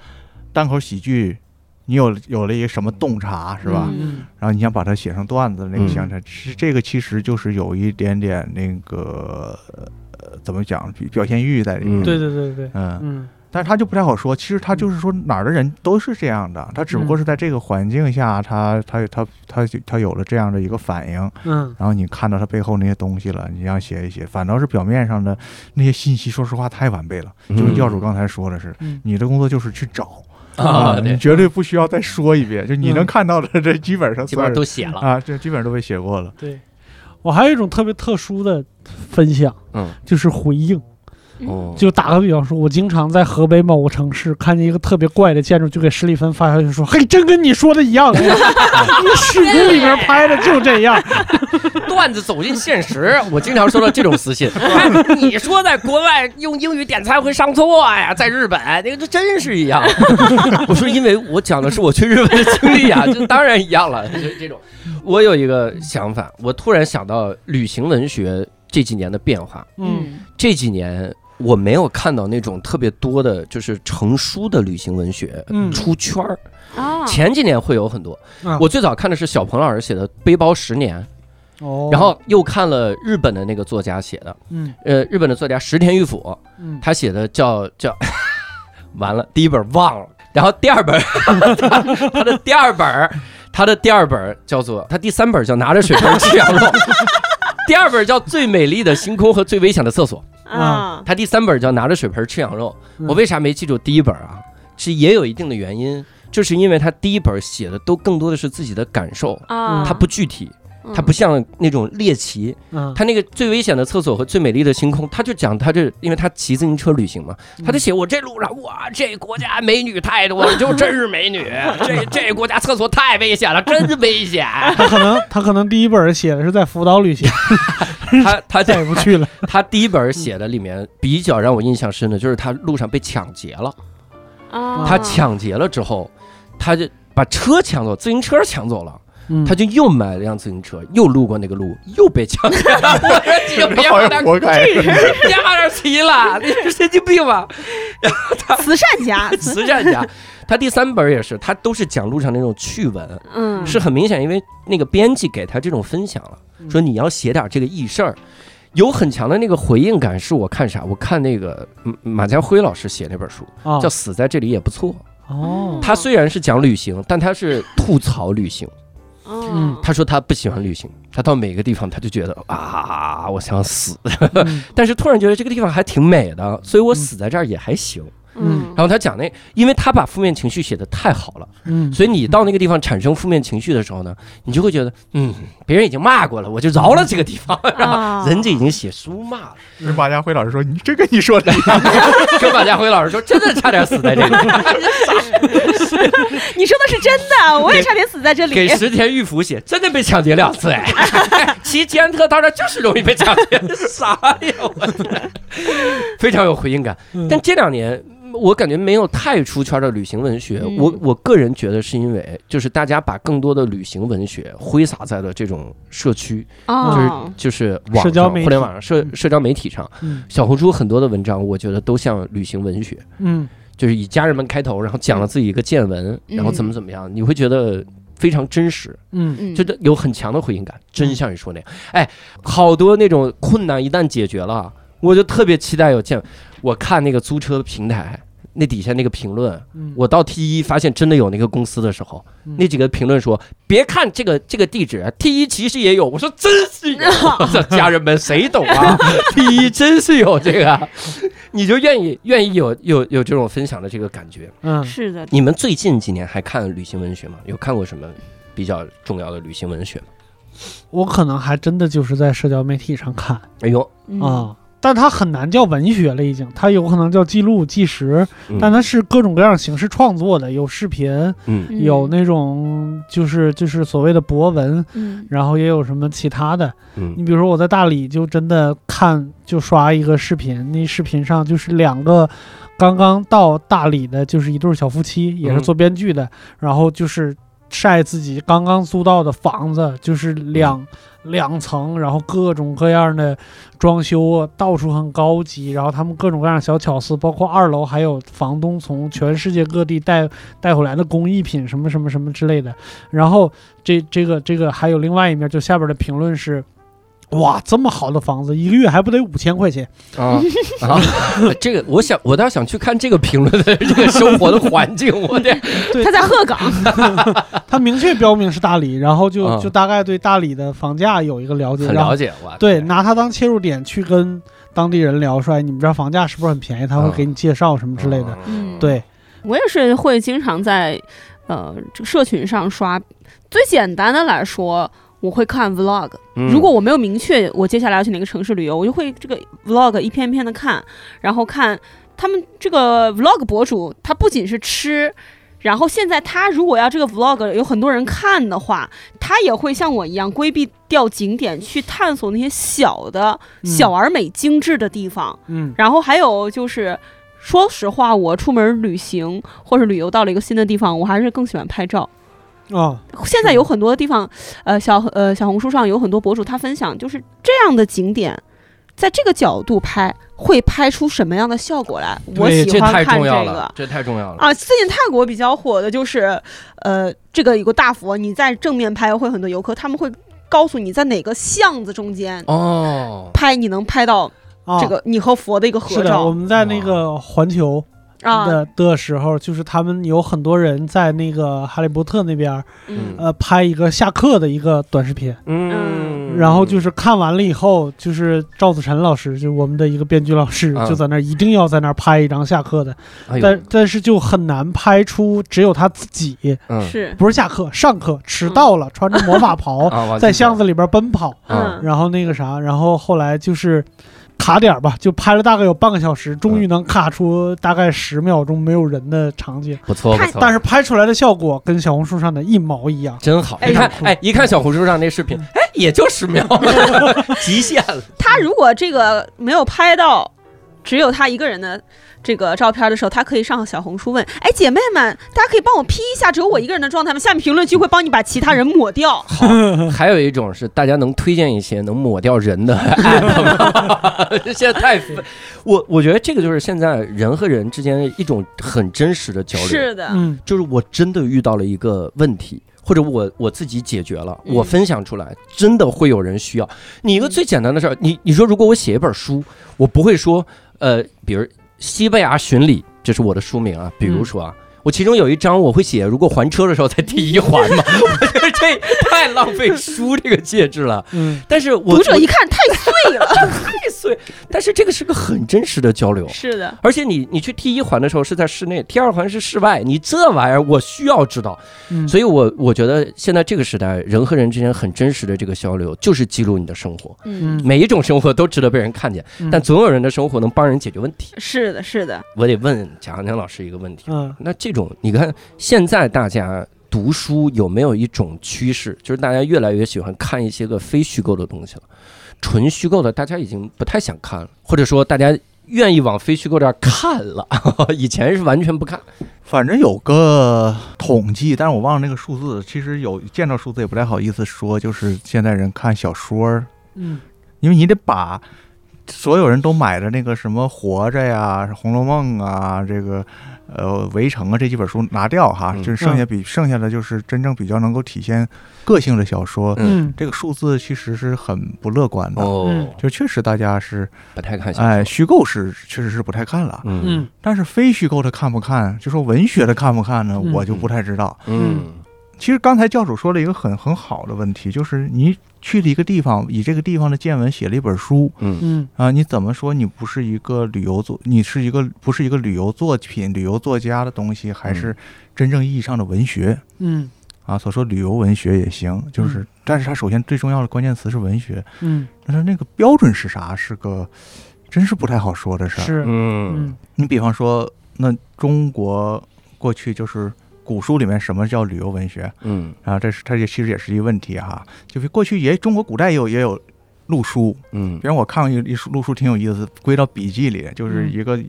单口喜剧。你有有了一个什么洞察是吧？嗯。然后你想把它写成段子，那个嗯相差，其实这个其实就是有一点点那个呃，怎么讲，表现欲在里面。嗯。对对对对，嗯，嗯。但是他就不太好说。其实他就是说哪儿的人都是这样的，他只不过是在这个环境下，他他他他他有了这样的一个反应，嗯。然后你看到他背后那些东西了，你想写一写，反倒是表面上的那些信息，说实话太完备了。就跟嗯教主刚才说的是，嗯。你的工作就是去找 啊，你绝对不需要再说一遍，就你能嗯看到的，这 基本上基本上算是都写了。啊，这基本上都被写过了。对。我还有一种特别特殊的分享，嗯，就是回应。哦，就打个比方说，我经常在河北某个城市看见一个特别怪的建筑，就给史蒂芬发消息说：“ 嘿，真跟你说的一样，你视频里面拍的就这样。段子走进现实，我经常收到这种私信。哎 你说在国外用英语点餐会上错呀，在日本那个这真是一样。我说，因为我讲的是我去日本的经历啊，就当然一样了。就这种，我有一个想法，我突然想到旅行文学这几年的变化。”嗯这几年我没有看到那种特别多的，就是成书的旅行文学嗯。出圈儿。啊，前几年会有很多，啊。我最早看的是小鹏老师写的《背包十年》。哦，然后又看了日本的那个作家写的，嗯。呃，日本的作家石田裕辅，嗯。他写的叫叫，完了，第一本忘了，然后第二本，他 他的第二本，他的第二本叫做，他第三本叫拿着水盆吃羊肉，第二本叫最美丽的星空和最危险的厕所，啊，他第三本叫拿着水盆吃羊肉。嗯我为啥没记住第一本啊？是也有一定的原因，就是因为他第一本写的都更多的是自己的感受，啊，他不具体，嗯，他不像那种猎奇，嗯他那个最危险的厕所和最美丽的星空，他就讲他这，因为他骑自行车旅行嘛，他就写我这路上哇，这国家美女太多了，就真是美女，这这国家厕所太危险了，真危险。他可能他可能第一本写的是在福岛旅行，他他再也不去了。他第一本写的里面比较让我印象深的就是他路上被抢劫了，啊，他抢劫了之后，他就把车抢走，自行车抢走了。嗯他就又买了辆自行车，又路过那个路，又被抢劫了。我说你就别好往那像活该。别往那儿骑了，你是神经病吧？慈善家，慈善家。他第三本也是，他都是讲路上那种趣闻，嗯，是很明显，因为那个编辑给他这种分享了，说你要写点这个轶事儿，有很强的那个回应感。是我看啥？我看那个嗯马家辉老师写那本书啊叫《死在这里也不错》，哦，他虽然是讲旅行，但他是吐槽旅行。嗯，他说他不喜欢旅行，他到每个地方他就觉得啊，我想死，嗯 但是突然觉得这个地方还挺美的，所以我死在这儿也还行。嗯然后他讲那，因为他把负面情绪写的太好了，嗯所以你到那个地方产生负面情绪的时候呢，你就会觉得，嗯，别人已经骂过了，我就饶了这个地方，然人家已经写书骂了。跟马家辉老师说：“你这跟你说的。跟马家辉老师说，真的差点死在这里，你说的是真的，我也差点死在这里给。石田玉福写，真的被抢劫两次哎，骑捷特当然就是容易被抢劫，啥呀？我天，非常有回应感。嗯但这两年。我感觉没有太出圈的旅行文学，嗯。我我个人觉得是因为就是大家把更多的旅行文学挥洒在了这种社区，就是哦，就是网上、社交互联网上、社社交媒体上，嗯。小红书很多的文章，我觉得都像旅行文学，嗯。就是以家人们开头，然后讲了自己一个见闻，然后怎么怎么样，你会觉得非常真实，嗯。嗯，觉得有很强的回应感，真像你说那样。哎，好多那种困难一旦解决了，我就特别期待有见。我看那个租车平台。那底下那个评论，嗯，我到 T 一发现真的有那个公司的时候，嗯那几个评论说，别看这个这个地址，T 一其实也有。我说真是有，这家人们谁懂啊？T 一真是有这个，你就愿意愿意有有有这种分享的这个感觉。嗯是的，你们最近几年还看旅行文学吗？有看过什么比较重要的旅行文学吗？我可能还真的就是在社交媒体上看哎呦，嗯啊。但它很难叫文学了，已经，它有可能叫记录、纪实，嗯。但它是各种各样形式创作的，有视频，嗯。嗯有那种就是就是所谓的博文，嗯。然后也有什么其他的。嗯。你比如说我在大理就真的看就刷一个视频，那视频上就是两个刚刚到大理的，就是一对小夫妻，也是嗯。做编剧的，然后就是晒自己刚刚租到的房子，就是两、两层，然后各种各样的装修啊，到处很高级，然后他们各种各样的小巧思，包括二楼还有房东从全世界各地带带回来的工艺品，什么什么什么之类的。然后这这个这个还有另外一面，就下边的评论是。哇，这么好的房子，一个月还不得五千块钱？啊 啊！这个我想，我倒想去看这个评论的这个生活的环境。我天，他在鹤岗，他明确标明是大理，然后就、啊就大概对大理的房价有一个了解，很了解哇！对，拿它当切入点去跟当地人聊，说哎，你们这儿房价是不是很便宜？他会啊给你介绍什么之类的。嗯，对，我也是会经常在呃这个社群上刷。最简单的来说，我会看 vlog。嗯如果我没有明确我接下来要去哪个城市旅游，我就会这个 vlog 一篇篇的看，然后看他们这个 vlog 博主，他不仅是吃。然后现在他如果要这个 vlog 有很多人看的话，他也会像我一样规避掉景点，去探索那些小的、嗯小而美、精致的地方。嗯然后还有就是，说实话，我出门旅行或者旅游到了一个新的地方，我还是更喜欢拍照。哦，现在有很多地方，呃，小呃小红书上有很多博主他分享，就是这样的景点，在这个角度拍会拍出什么样的效果来？我喜欢看这太重要了个，。这太重要了。啊，最近泰国比较火的就是，呃，这个有个大佛，你在正面拍会很多游客，他们会告诉你在哪个巷子中间哦，拍，你能拍到啊，这个你和佛的一个合是的，我们在那个环球啊，的的时候，就是他们有很多人在那个哈利波特那边，嗯。呃，拍一个下课的一个短视频。嗯，然后就是看完了以后，就是赵子晨老师，就我们的一个编剧老师，啊。就在那儿一定要在那儿拍一张下课的，哎，但但是就很难拍出只有他自己，嗯。是，不是下课，上课迟到了，穿着魔法袍，在巷子里边奔跑，然后那个啥，然后后来就是卡点儿吧，就拍了大概有半个小时，终于能卡出大概十秒钟没有人的场景，不错不错，但是拍出来的效果跟小红书上的一毛一样。真好。哎你看，嗯哎，一看小红书上那视频，哎，也就十秒，极限了。他如果这个没有拍到只有他一个人的这个照片的时候，他可以上小红书问：“哎，姐妹们，大家可以帮我 P 一下只有我一个人的状态吗？”下面评论区会帮你把其他人抹掉。好，还有一种是大家能推荐一些能抹掉人的 app 吗现在太分，我我觉得这个就是现在人和人之间一种很真实的交流。是的，嗯就是我真的遇到了一个问题，或者我我自己解决了，嗯我分享出来，真的会有人需要。你一个最简单的事儿，你你说如果我写一本书，我不会说，呃，比如《西班牙巡礼》，这是我的书名啊，比如说啊。我其中有一章我会写，如果还车的时候才第一环嘛，我觉得这太浪费书这个介质了。嗯，但是我读者一看太碎了。太碎，但是这个是个很真实的交流。是的，而且你你去第一环的时候是在室内，第二环是室外，你这玩意儿我需要知道，嗯。所以我我觉得现在这个时代，人和人之间很真实的这个交流，就是记录你的生活，嗯，每一种生活都值得被人看见，嗯。但总有人的生活能帮人解决问题。是的，是的，我得问贾行强老师一个问题，嗯。那这种你看现在大家。读书有没有一种趋势，就是大家越来越喜欢看一些个非虚构的东西了，纯虚构的大家已经不太想看了，或者说大家愿意往非虚构这儿看了，以前是完全不看。反正有个统计，但是我忘了那个数字。其实有见到数字也不太好意思说，就是现在人看小说，嗯因为你得把所有人都买的那个什么《活着》呀、《红楼梦》啊、这个呃《围城》啊这几本书拿掉哈，嗯。就是剩下比剩下的就是真正比较能够体现个性的小说。嗯。这个数字其实是很不乐观的，哦。嗯，就确实大家是不太看小说。哎虚构是确实是不太看了，嗯。嗯。但是非虚构的看不看，就说文学的看不看呢，嗯。我就不太知道。嗯。其实刚才教主说了一个很很好的问题，就是你去了一个地方，以这个地方的见闻写了一本书嗯。嗯。啊，你怎么说你不是一个旅游作，你是一个不是一个旅游作品、旅游作家的东西，还是真正意义上的文学嗯。啊？所说旅游文学也行，就是，嗯但是它首先最重要的关键词是文学，嗯。但是那个标准是啥？是个真是不太好说的事儿。是。嗯。嗯。你比方说，那中国过去就是古书里面什么叫旅游文学？嗯。啊，这是它也其实也是一个问题哈。就是过去也中国古代也有也有录书，嗯。比如我看过一一书录书挺有意思，归到笔记里，就是嗯。一个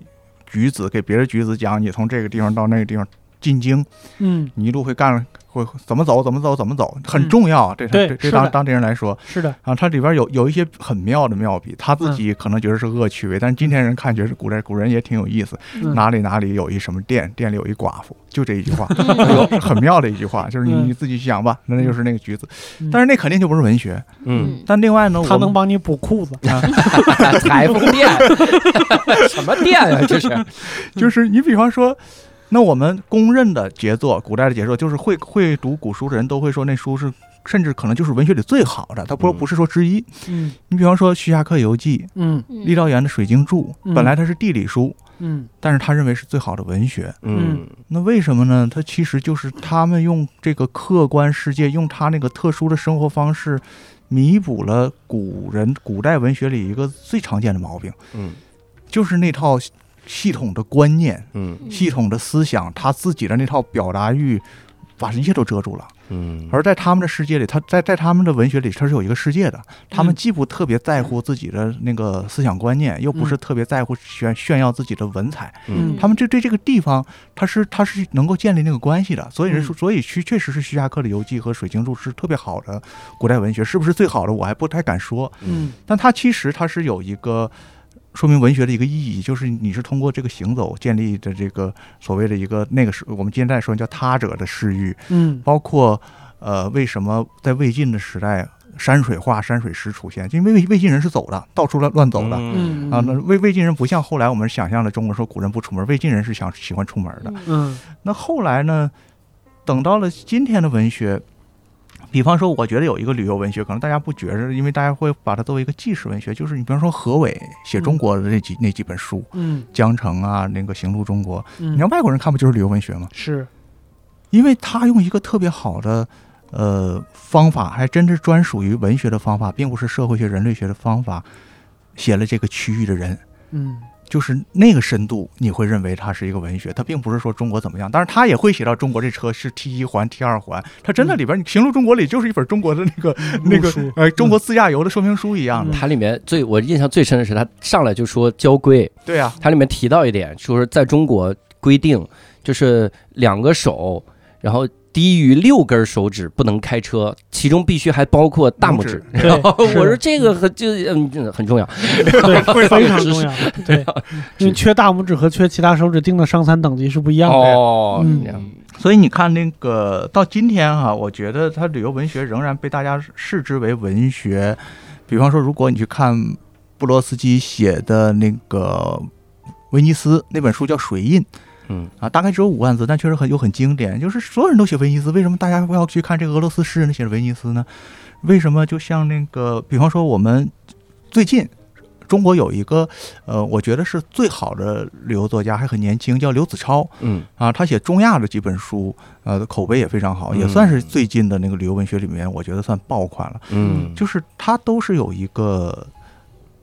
举子给别的举子讲，你从这个地方到那个地方进京，嗯。你一路会干会怎么走怎么走怎么走，很嗯重要。这对这当当地人来说是的啊，它里边有有一些很妙的妙笔，他自己可能觉得是恶趣味，但是今天人看觉得是古代古人也挺有意思。嗯哪里哪里有一什么店，店里有一寡妇，就这一句话，很妙的一句话，就是你嗯你自己想吧，那那就是那个橘子嗯，但是那肯定就不是文学。嗯，但另外呢，他能帮你补裤子 裁缝店，什么店啊？这是就是你比方说，那我们公认的杰作，古代的杰作，就是会会读古书的人都会说那书是，甚至可能就是文学里最好的，他不嗯。不是说之一。嗯。你比方说徐霞客游记、嗯。郦道元的水经注，嗯。本来它是地理书，嗯。但是他认为是最好的文学。嗯。那为什么呢？他其实就是他们用这个客观世界，用他那个特殊的生活方式，弥补了古人古代文学里一个最常见的毛病，嗯。就是那套系统的观念、嗯。系统的思想，他自己的那套表达欲，把一切都遮住了。嗯，而在他们的世界里，他在在他们的文学里，他是有一个世界的。他们嗯既不特别在乎自己的那个思想观念，又不是特别在乎炫炫耀自己的文采。嗯。他们这对这个地方，他是他是能够建立那个关系的，所以人说，嗯。所以确确实是徐霞客的游记和水经注是特别好的古代文学，是不是最好的我还不太敢说，嗯。但他其实他是有一个说明文学的一个意义，就是你是通过这个行走建立的这个所谓的一个那个是我们现在说叫他者的视域，嗯包括呃为什么在魏晋的时代山水画、山水诗出现，因为魏魏晋人是走的，到处乱乱走的。嗯啊，那魏魏晋人不像后来我们想象的中国说古人不出门，魏晋人是想喜欢出门的。嗯那后来呢，等到了今天的文学，比方说，我觉得有一个旅游文学，可能大家不觉着，因为大家会把它作为一个纪实文学，就是你比方说何伟写中国的那几、那几本书，嗯《江城》啊，那个《行路中国》，嗯，你让外国人看不就是旅游文学吗？是因为他用一个特别好的呃方法，还真是专属于文学的方法，并不是社会学、人类学的方法，写了这个区域的人。嗯就是那个深度，你会认为它是一个文学，它并不是说中国怎么样，但是它也会写到中国这车是 T 一环、T 二环，它真的里边，你《行路中国》里就是一本中国的那个那个呃中国自驾游的说明书一样的。嗯。它里面最我印象最深的是，它上来就说交规，对啊，它里面提到一点，就是在中国规定，就是两个手，然后低于六根手指不能开车，其中必须还包括大拇指。对然后 我说这个很就嗯这个很重要，对 非常重要，对，因为缺大拇指和缺其他手指定的伤残等级是不一样的。哦，嗯这样所以你看那个到今天哈、我觉得它旅游文学仍然被大家视之为文学。比方说，如果你去看布罗斯基写的那个威尼斯那本书叫《水印》，嗯啊，大概只有五万字，但确实很又很经典。就是所有人都写威尼斯，为什么大家要去看这个俄罗斯诗人写的威尼斯呢？为什么就像那个，比方说我们最近中国有一个呃，我觉得是最好的旅游作家，还很年轻，叫刘子超嗯啊。他写中亚的几本书，呃，口碑也非常好，也嗯算是最近的那个旅游文学里面，我觉得算爆款了。嗯，就是他都是有一个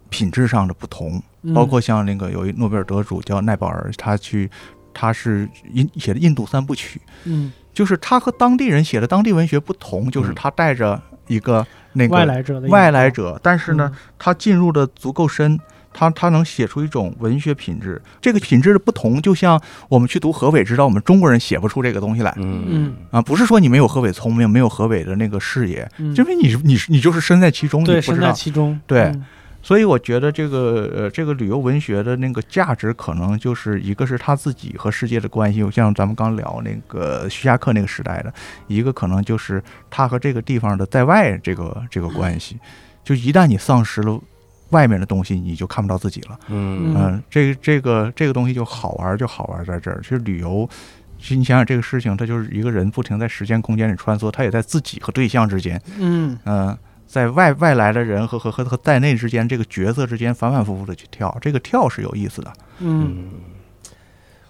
品质上的不同，嗯包括像那个有一诺贝尔得主叫奈保尔，他去他是印写的印度三部曲，嗯。就是他和当地人写的当地文学不同，就是嗯。他带着一个那个外来者的外来者，但是呢，他进入的足够深，他他能写出一种文学品质。这个品质的不同，就像我们去读河北，知道我们中国人写不出这个东西来。嗯。嗯。啊，不是说你没有河北聪明，没有河北的那个视野，嗯，因为你你你就是身在其中，你对，身在不知道。其中，对。嗯所以我觉得这个呃，这个旅游文学的那个价值，可能就是一个是他自己和世界的关系，像咱们刚聊那个徐霞客那个时代的，一个可能就是他和这个地方的在外这个这个关系。就一旦你丧失了外面的东西，你就看不到自己了。嗯嗯，这个这个这个东西就好玩，就好玩在这儿。其实旅游，其实你想想这个事情，它就是一个人不停在时间空间里穿梭，他也在自己和对象之间，嗯嗯、在外外来的人和和和和在内之间，这个角色之间反反复复的去跳，这个跳是有意思的。嗯，嗯，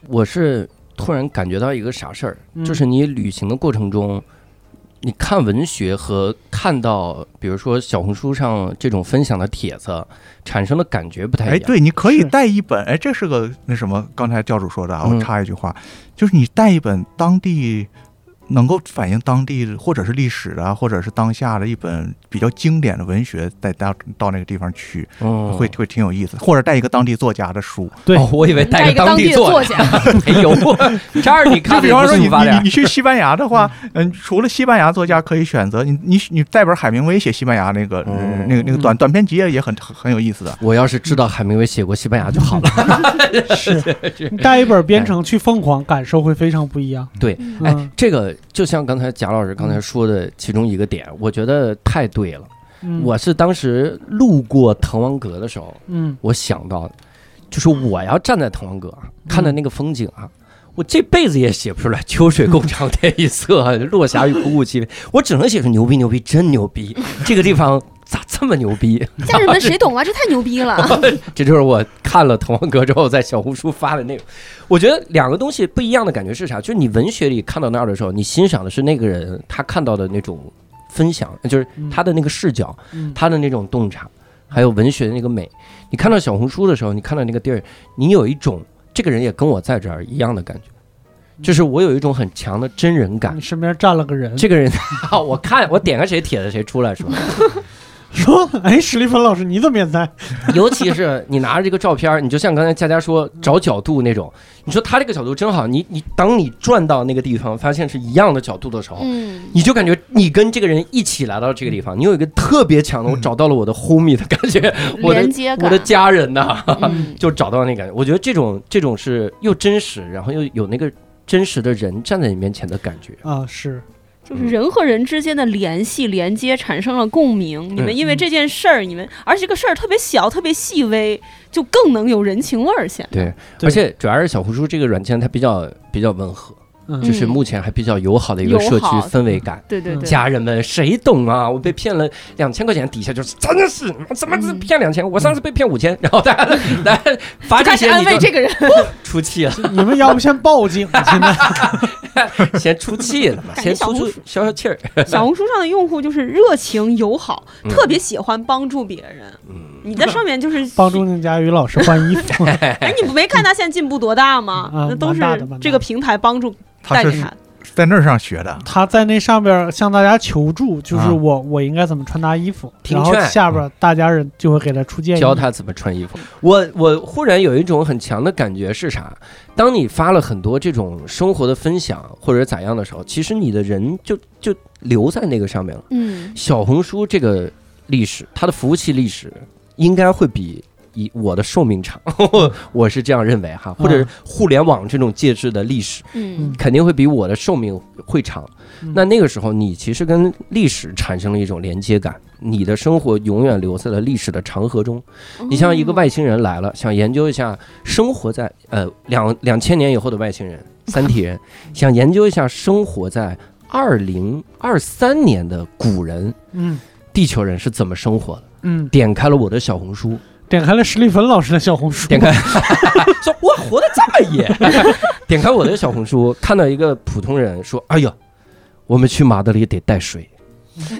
我是突然感觉到一个啥事儿，嗯。就是你旅行的过程中，你看文学和看到，比如说小红书上这种分享的帖子，产生的感觉不太一哎，样。对，你可以带一本，哎，这是个那什么，刚才教主说的啊，嗯。我插一句话，就是你带一本当地能够反映当地的或者是历史的，或者是当下的一本比较经典的文学，带到到那个地方去，嗯，会会挺有意思，或者带一个当地作家的书。对。哦，我以为 带带一个当地作家，家，没有。这儿你比方说你是你你去西班牙的话，嗯，除了西班牙作家可以选择，你你你带本海明威写西班牙那个、嗯那个那个短短篇集也很很很有意思的。我要是知道海明威写过西班牙就好了。是。你带一本编程去凤凰，感受会非常不一样。对，哎嗯，这个就像刚才贾老师刚才说的其中一个点，我觉得太对了。嗯。我是当时路过滕王阁的时候，嗯。我想到的，就是我要站在滕王阁啊，看的那个风景啊，我这辈子也写不出来“秋水共长天一色，落霞与孤鹜齐飞”，我只能写出牛逼牛逼，真牛逼！这个地方咋这么牛逼？家人们谁懂啊？这太牛逼了！这就是我看了滕王阁之后在小红书发的内容。我觉得两个东西不一样的感觉是啥？就是你文学里看到那儿的时候，你欣赏的是那个人他看到的那种分享，就是他的那个视角，嗯他的那种洞察，还有文学的那个美。你看到小红书的时候，你看到那个地儿，你有一种这个人也跟我在这儿一样的感觉，就是我有一种很强的真人感你。身边站了个人，这个人，我看我点个谁帖子谁出来是吧？说：“哎，史蒂芬老师，你怎么也在？尤其是你拿着这个照片儿，你就像刚才佳佳说找角度那种，你说他这个角度真好，你你当你转到那个地方，发现是一样的角度的时候，嗯，你就感觉你跟这个人一起来到这个地方，你有一个特别强的，我找到了我的 homie 的感觉，我的我的家人呐、嗯 就找到那感觉。我觉得这种这种是又真实，然后又有那个真实的人站在你面前的感觉。啊，是，就是人和人之间的联系、连接产生了共鸣。你们因为这件事儿，你们而且这个事儿特别小、特别细微，就更能有人情味儿显得。对，对而且主要是小红书这个软件它比较比较温和，嗯就是目前还比较友好的一个社区氛围感。嗯对对对，家人们，谁懂啊？我被骗了两千块钱，底下就是真的是怎么是骗两千？我上次被骗五千，然后大家来发这安慰这个人，出气了，你们要不先报警？现在 先出气了嘛，先出出消消气儿。小红书上的用户就是热情友好，嗯特别喜欢帮助别人。嗯，你在上面就是帮助宁佳宇老师换衣服，哎，你没看他现在进步多大吗？啊那都是这个平台帮助他是。在那儿上学的，他在那上边向大家求助，就是啊我我应该怎么穿搭衣服，然后听劝下边大家人就会给他出建议，教他怎么穿衣服。我我忽然有一种很强的感觉是啥？当你发了很多这种生活的分享或者咋样的时候，其实你的人就就留在那个上面了。嗯，小红书这个历史，它的服务器历史应该会比以我的寿命长，我是这样认为哈，或者是互联网这种介质的历史，嗯肯定会比我的寿命会长。嗯那那个时候，你其实跟历史产生了一种连接感，你的生活永远留在了历史的长河中。你像一个外星人来了，想研究一下生活在呃两两千年以后的外星人，三体人，想研究一下生活在二零二三年的古人，嗯地球人是怎么生活的。嗯，点开了我的小红书，点开了史蒂芬老师的小红书，点开。说我活得这么野，点开我的小红书，看到一个普通人说：“哎呀，我们去马德里得带水。”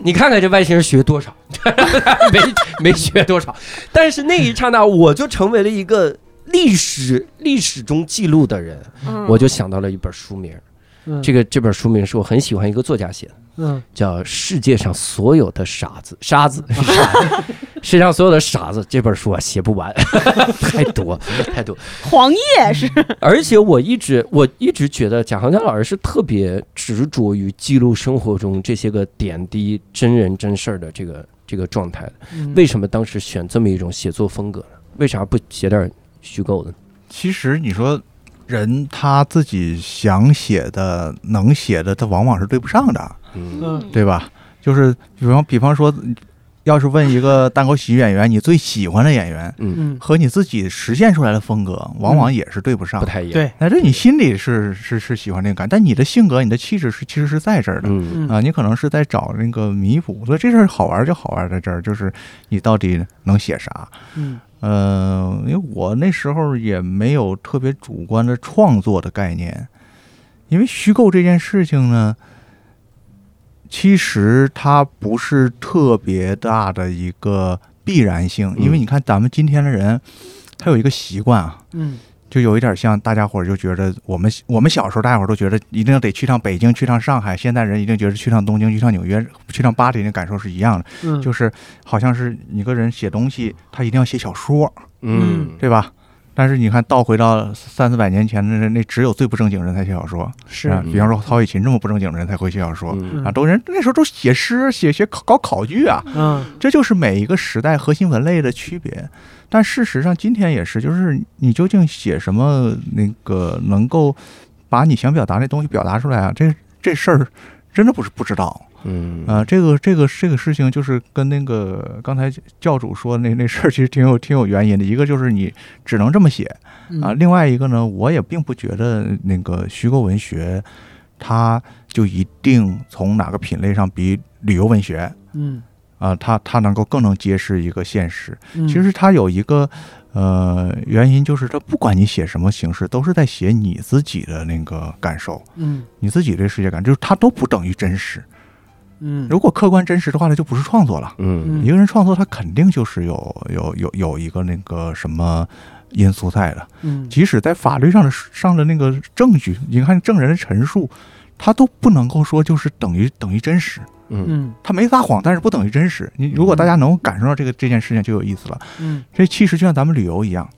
你看看这外星人学多少？没没学多少，但是那一刹那，我就成为了一个历史历史中记录的人，嗯。我就想到了一本书名，嗯。这个这本书名是我很喜欢一个作家写的，嗯。叫《世界上所有的傻子》，沙子，世界上所有的傻子这本书啊写不完，太多太多。黄页是而且我一直我一直觉得贾行家老师是特别执着于记录生活中这些个点滴、真人真事儿的这个这个状态的。嗯为什么当时选这么一种写作风格呢？为啥不写点虚构的？其实你说人他自己想写的、能写的，他往往是对不上的，嗯嗯对吧？就是比方比方说，要是问一个单口喜剧演员，你最喜欢的演员嗯，嗯和你自己实现出来的风格，往往也是对不上的。不太一样。对那这你心里是是是喜欢这个感，但你的性格、你的气质是其实是在这儿的。嗯嗯啊，你可能是在找那个弥补，所以这事儿好玩就好玩在这儿，就是你到底能写啥？嗯呃，因为我那时候也没有特别主观的创作的概念，因为虚构这件事情呢，其实它不是特别大的一个必然性，因为嗯你看咱们今天的人，他有一个习惯啊，嗯。就有一点像大家伙儿就觉得我们我们小时候大家伙儿都觉得一定得去趟北京，去趟上海，现在人一定觉得去趟东京，去趟纽约，去趟巴黎的感受是一样的，嗯，就是好像是一个人写东西，他一定要写小说，嗯。对吧？但是你看倒回到三四百年前的那那只有最不正经人才写小说是啊，比方说曹雪芹这么不正经的人才会写小说。嗯啊，都人那时候都写诗、写写考搞考据啊，嗯这就是每一个时代核心文类的区别。但事实上，今天也是，就是你究竟写什么，那个能够把你想表达那东西表达出来啊？这这事儿真的不是不知道嗯啊、这个这个这个事情，就是跟那个刚才教主说那那事儿，其实挺有挺有原因的。一个就是你只能这么写嗯啊，另外一个呢，我也并不觉得那个虚构文学，它就一定从哪个品类上比旅游文学。嗯啊，它它能够更能揭示一个现实。嗯，其实它有一个呃原因，就是它不管你写什么形式，都是在写你自己的那个感受，嗯你自己的世界感，就是它都不等于真实。嗯如果客观真实的话，那就不是创作了。嗯一个人创作，他肯定就是有有有有一个那个什么因素在的。嗯即使在法律上的上的那个证据，你看证人的陈述，他都不能够说就是等于等于真实。嗯嗯他没撒谎，但是不等于真实。你如果大家能够感受到这个这件事情，就有意思了。嗯这其实就像咱们旅游一样，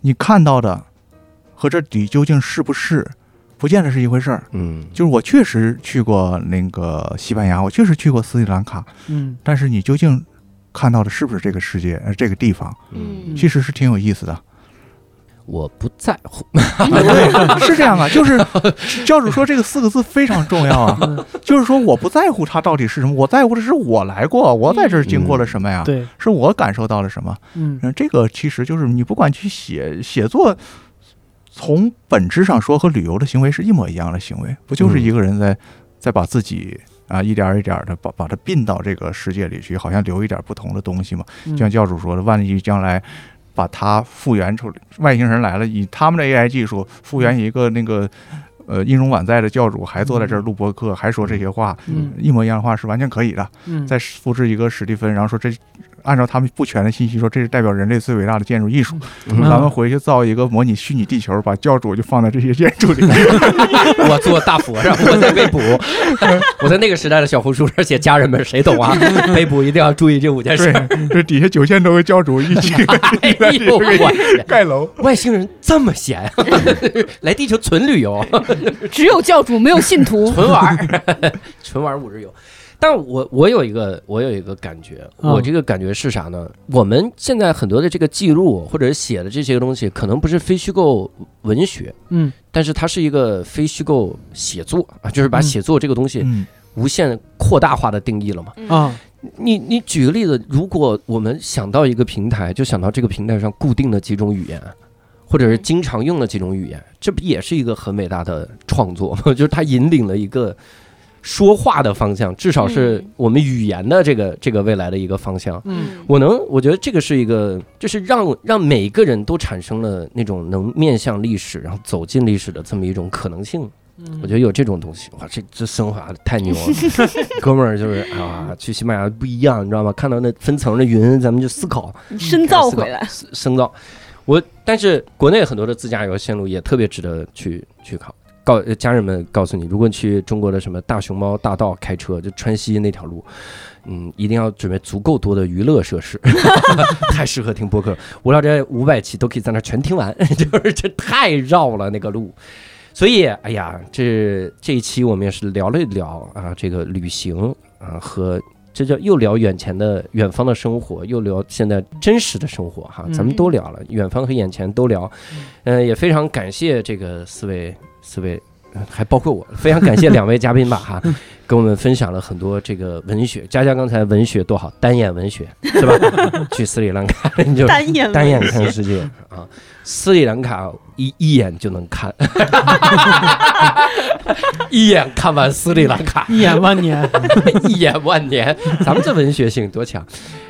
你看到的和这里究竟是不是，不见得是一回事儿。嗯就是我确实去过那个西班牙，我确实去过斯里兰卡，嗯但是你究竟看到的是不是这个世界，呃，这个地方，嗯，其实是挺有意思的。我不在乎。对，是这样啊，就是教主说这个四个字非常重要啊，嗯就是说我不在乎它到底是什么，我在乎的是我来过，我在这儿经过了什么呀？对是我感受到了什么？嗯嗯，这个其实就是你不管去写写作，从本质上说和旅游的行为是一模一样的行为，不就是嗯一个人在在把自己啊一点儿一点的把把它并到这个世界里去，好像留一点不同的东西嘛？嗯就像教主说的，万一将来把它复原出来，外星人来了，以他们的 AI 技术复原一个那个。呃，音容宛在的教主还坐在这儿录播课，还说这些话，嗯一模一样的话是完全可以的。嗯再复制一个史蒂芬，然后说这按照他们不全的信息说，这是代表人类最伟大的建筑艺术。嗯咱们回去造一个模拟虚拟地球，把教主就放在这些建筑里。我做大佛上，我在被捕。我在那个时代的小红书上写家人们，谁懂啊？被捕一定要注意这五件事。，这底下九千多个教主一起哎呦我！盖楼。外星人这么闲，来地球纯旅游，只有教主没有信徒。纯玩儿，纯玩儿五日游。但我我有一个我有一个感觉，嗯我这个感觉是啥呢？我们现在很多的这个记录或者写的这些东西，可能不是非虚构文学，嗯但是它是一个非虚构写作啊，就是把嗯写作这个东西嗯无限扩大化的定义了嘛。啊你你举个例子，如果我们想到一个平台，就想到这个平台上固定的几种语言，或者是经常用的几种语言，这不也是一个很伟大的创作吗？就是它引领了一个说话的方向，至少是嗯我们语言的这个这个未来的一个方向。嗯我能，我觉得这个是一个，就是让让每个人都产生了那种能面向历史，然后走进历史的这么一种可能性。嗯我觉得有这种东西，哇，这这升华的太牛了，哥们儿就是啊，去西班牙不一样，你知道吗？看到那分层的云，咱们就思考，深造回来。深造。我但是国内很多的自驾游线路也特别值得去去考告呃家人们告诉你，如果你去中国的什么大熊猫大道开车，就川西那条路，嗯，一定要准备足够多的娱乐设施，太适合听播客。无聊斋五百期都可以在那儿全听完，就是这太绕了那个路。所以，哎呀，这这一期我们也是聊了一聊啊，这个旅行啊和。这叫又聊眼前的远方的生活，又聊现在真实的生活哈，咱们都聊了，远方和眼前都聊，嗯、也非常感谢这个四位四位，还包括我，非常感谢两位嘉宾吧哈，跟我们分享了很多这个文学。佳佳刚才文学多好，单眼文学是吧？去斯里兰卡你就单眼单眼看世界啊，斯里兰卡一一眼就能看，一眼看完斯里兰卡，一眼万年。一眼万年，咱们这文学性多强！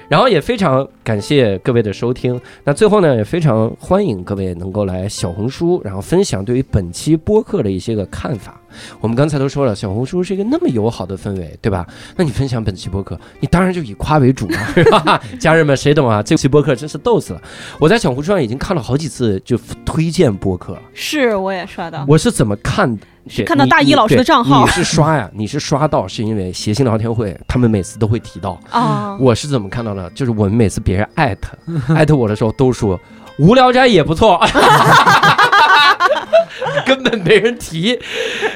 然后也非常感谢各位的收听。那最后呢，也非常欢迎各位能够来小红书，然后分享对于本期播客的一些个看法。我们刚才都说了，小红书是一个那么友好的氛围，对吧？那你分享本期播客，你当然就以夸为主嘛，是吧？家人们，谁懂啊？这期播客真是逗死了！我在小红书上已经看了好几次就推荐播客了。是我也刷到，我是怎么看的？是看到大一老师的账号你是刷呀？你是刷到是因为谐星聊天会，他们每次都会提到。啊，我是怎么看到的？就是我们每次别人艾特艾特我的时候，都说无聊斋也不错，根本没人提，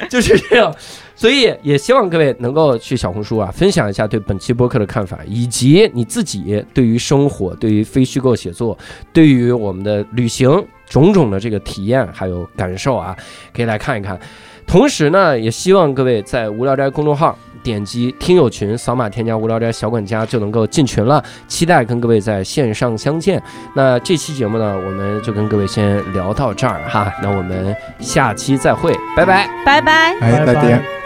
就是这样。所以也希望各位能够去小红书啊，分享一下对本期播客的看法，以及你自己对于生活、对于非虚构写作、对于我们的旅行种种的这个体验还有感受啊，可以来看一看。同时呢，也希望各位在无聊斋公众号点击听友群，扫码添加无聊斋小管家就能够进群了。期待跟各位在线上相见。那这期节目呢，我们就跟各位先聊到这儿哈，那我们下期再会，拜拜。拜拜。哎，再拜拜见。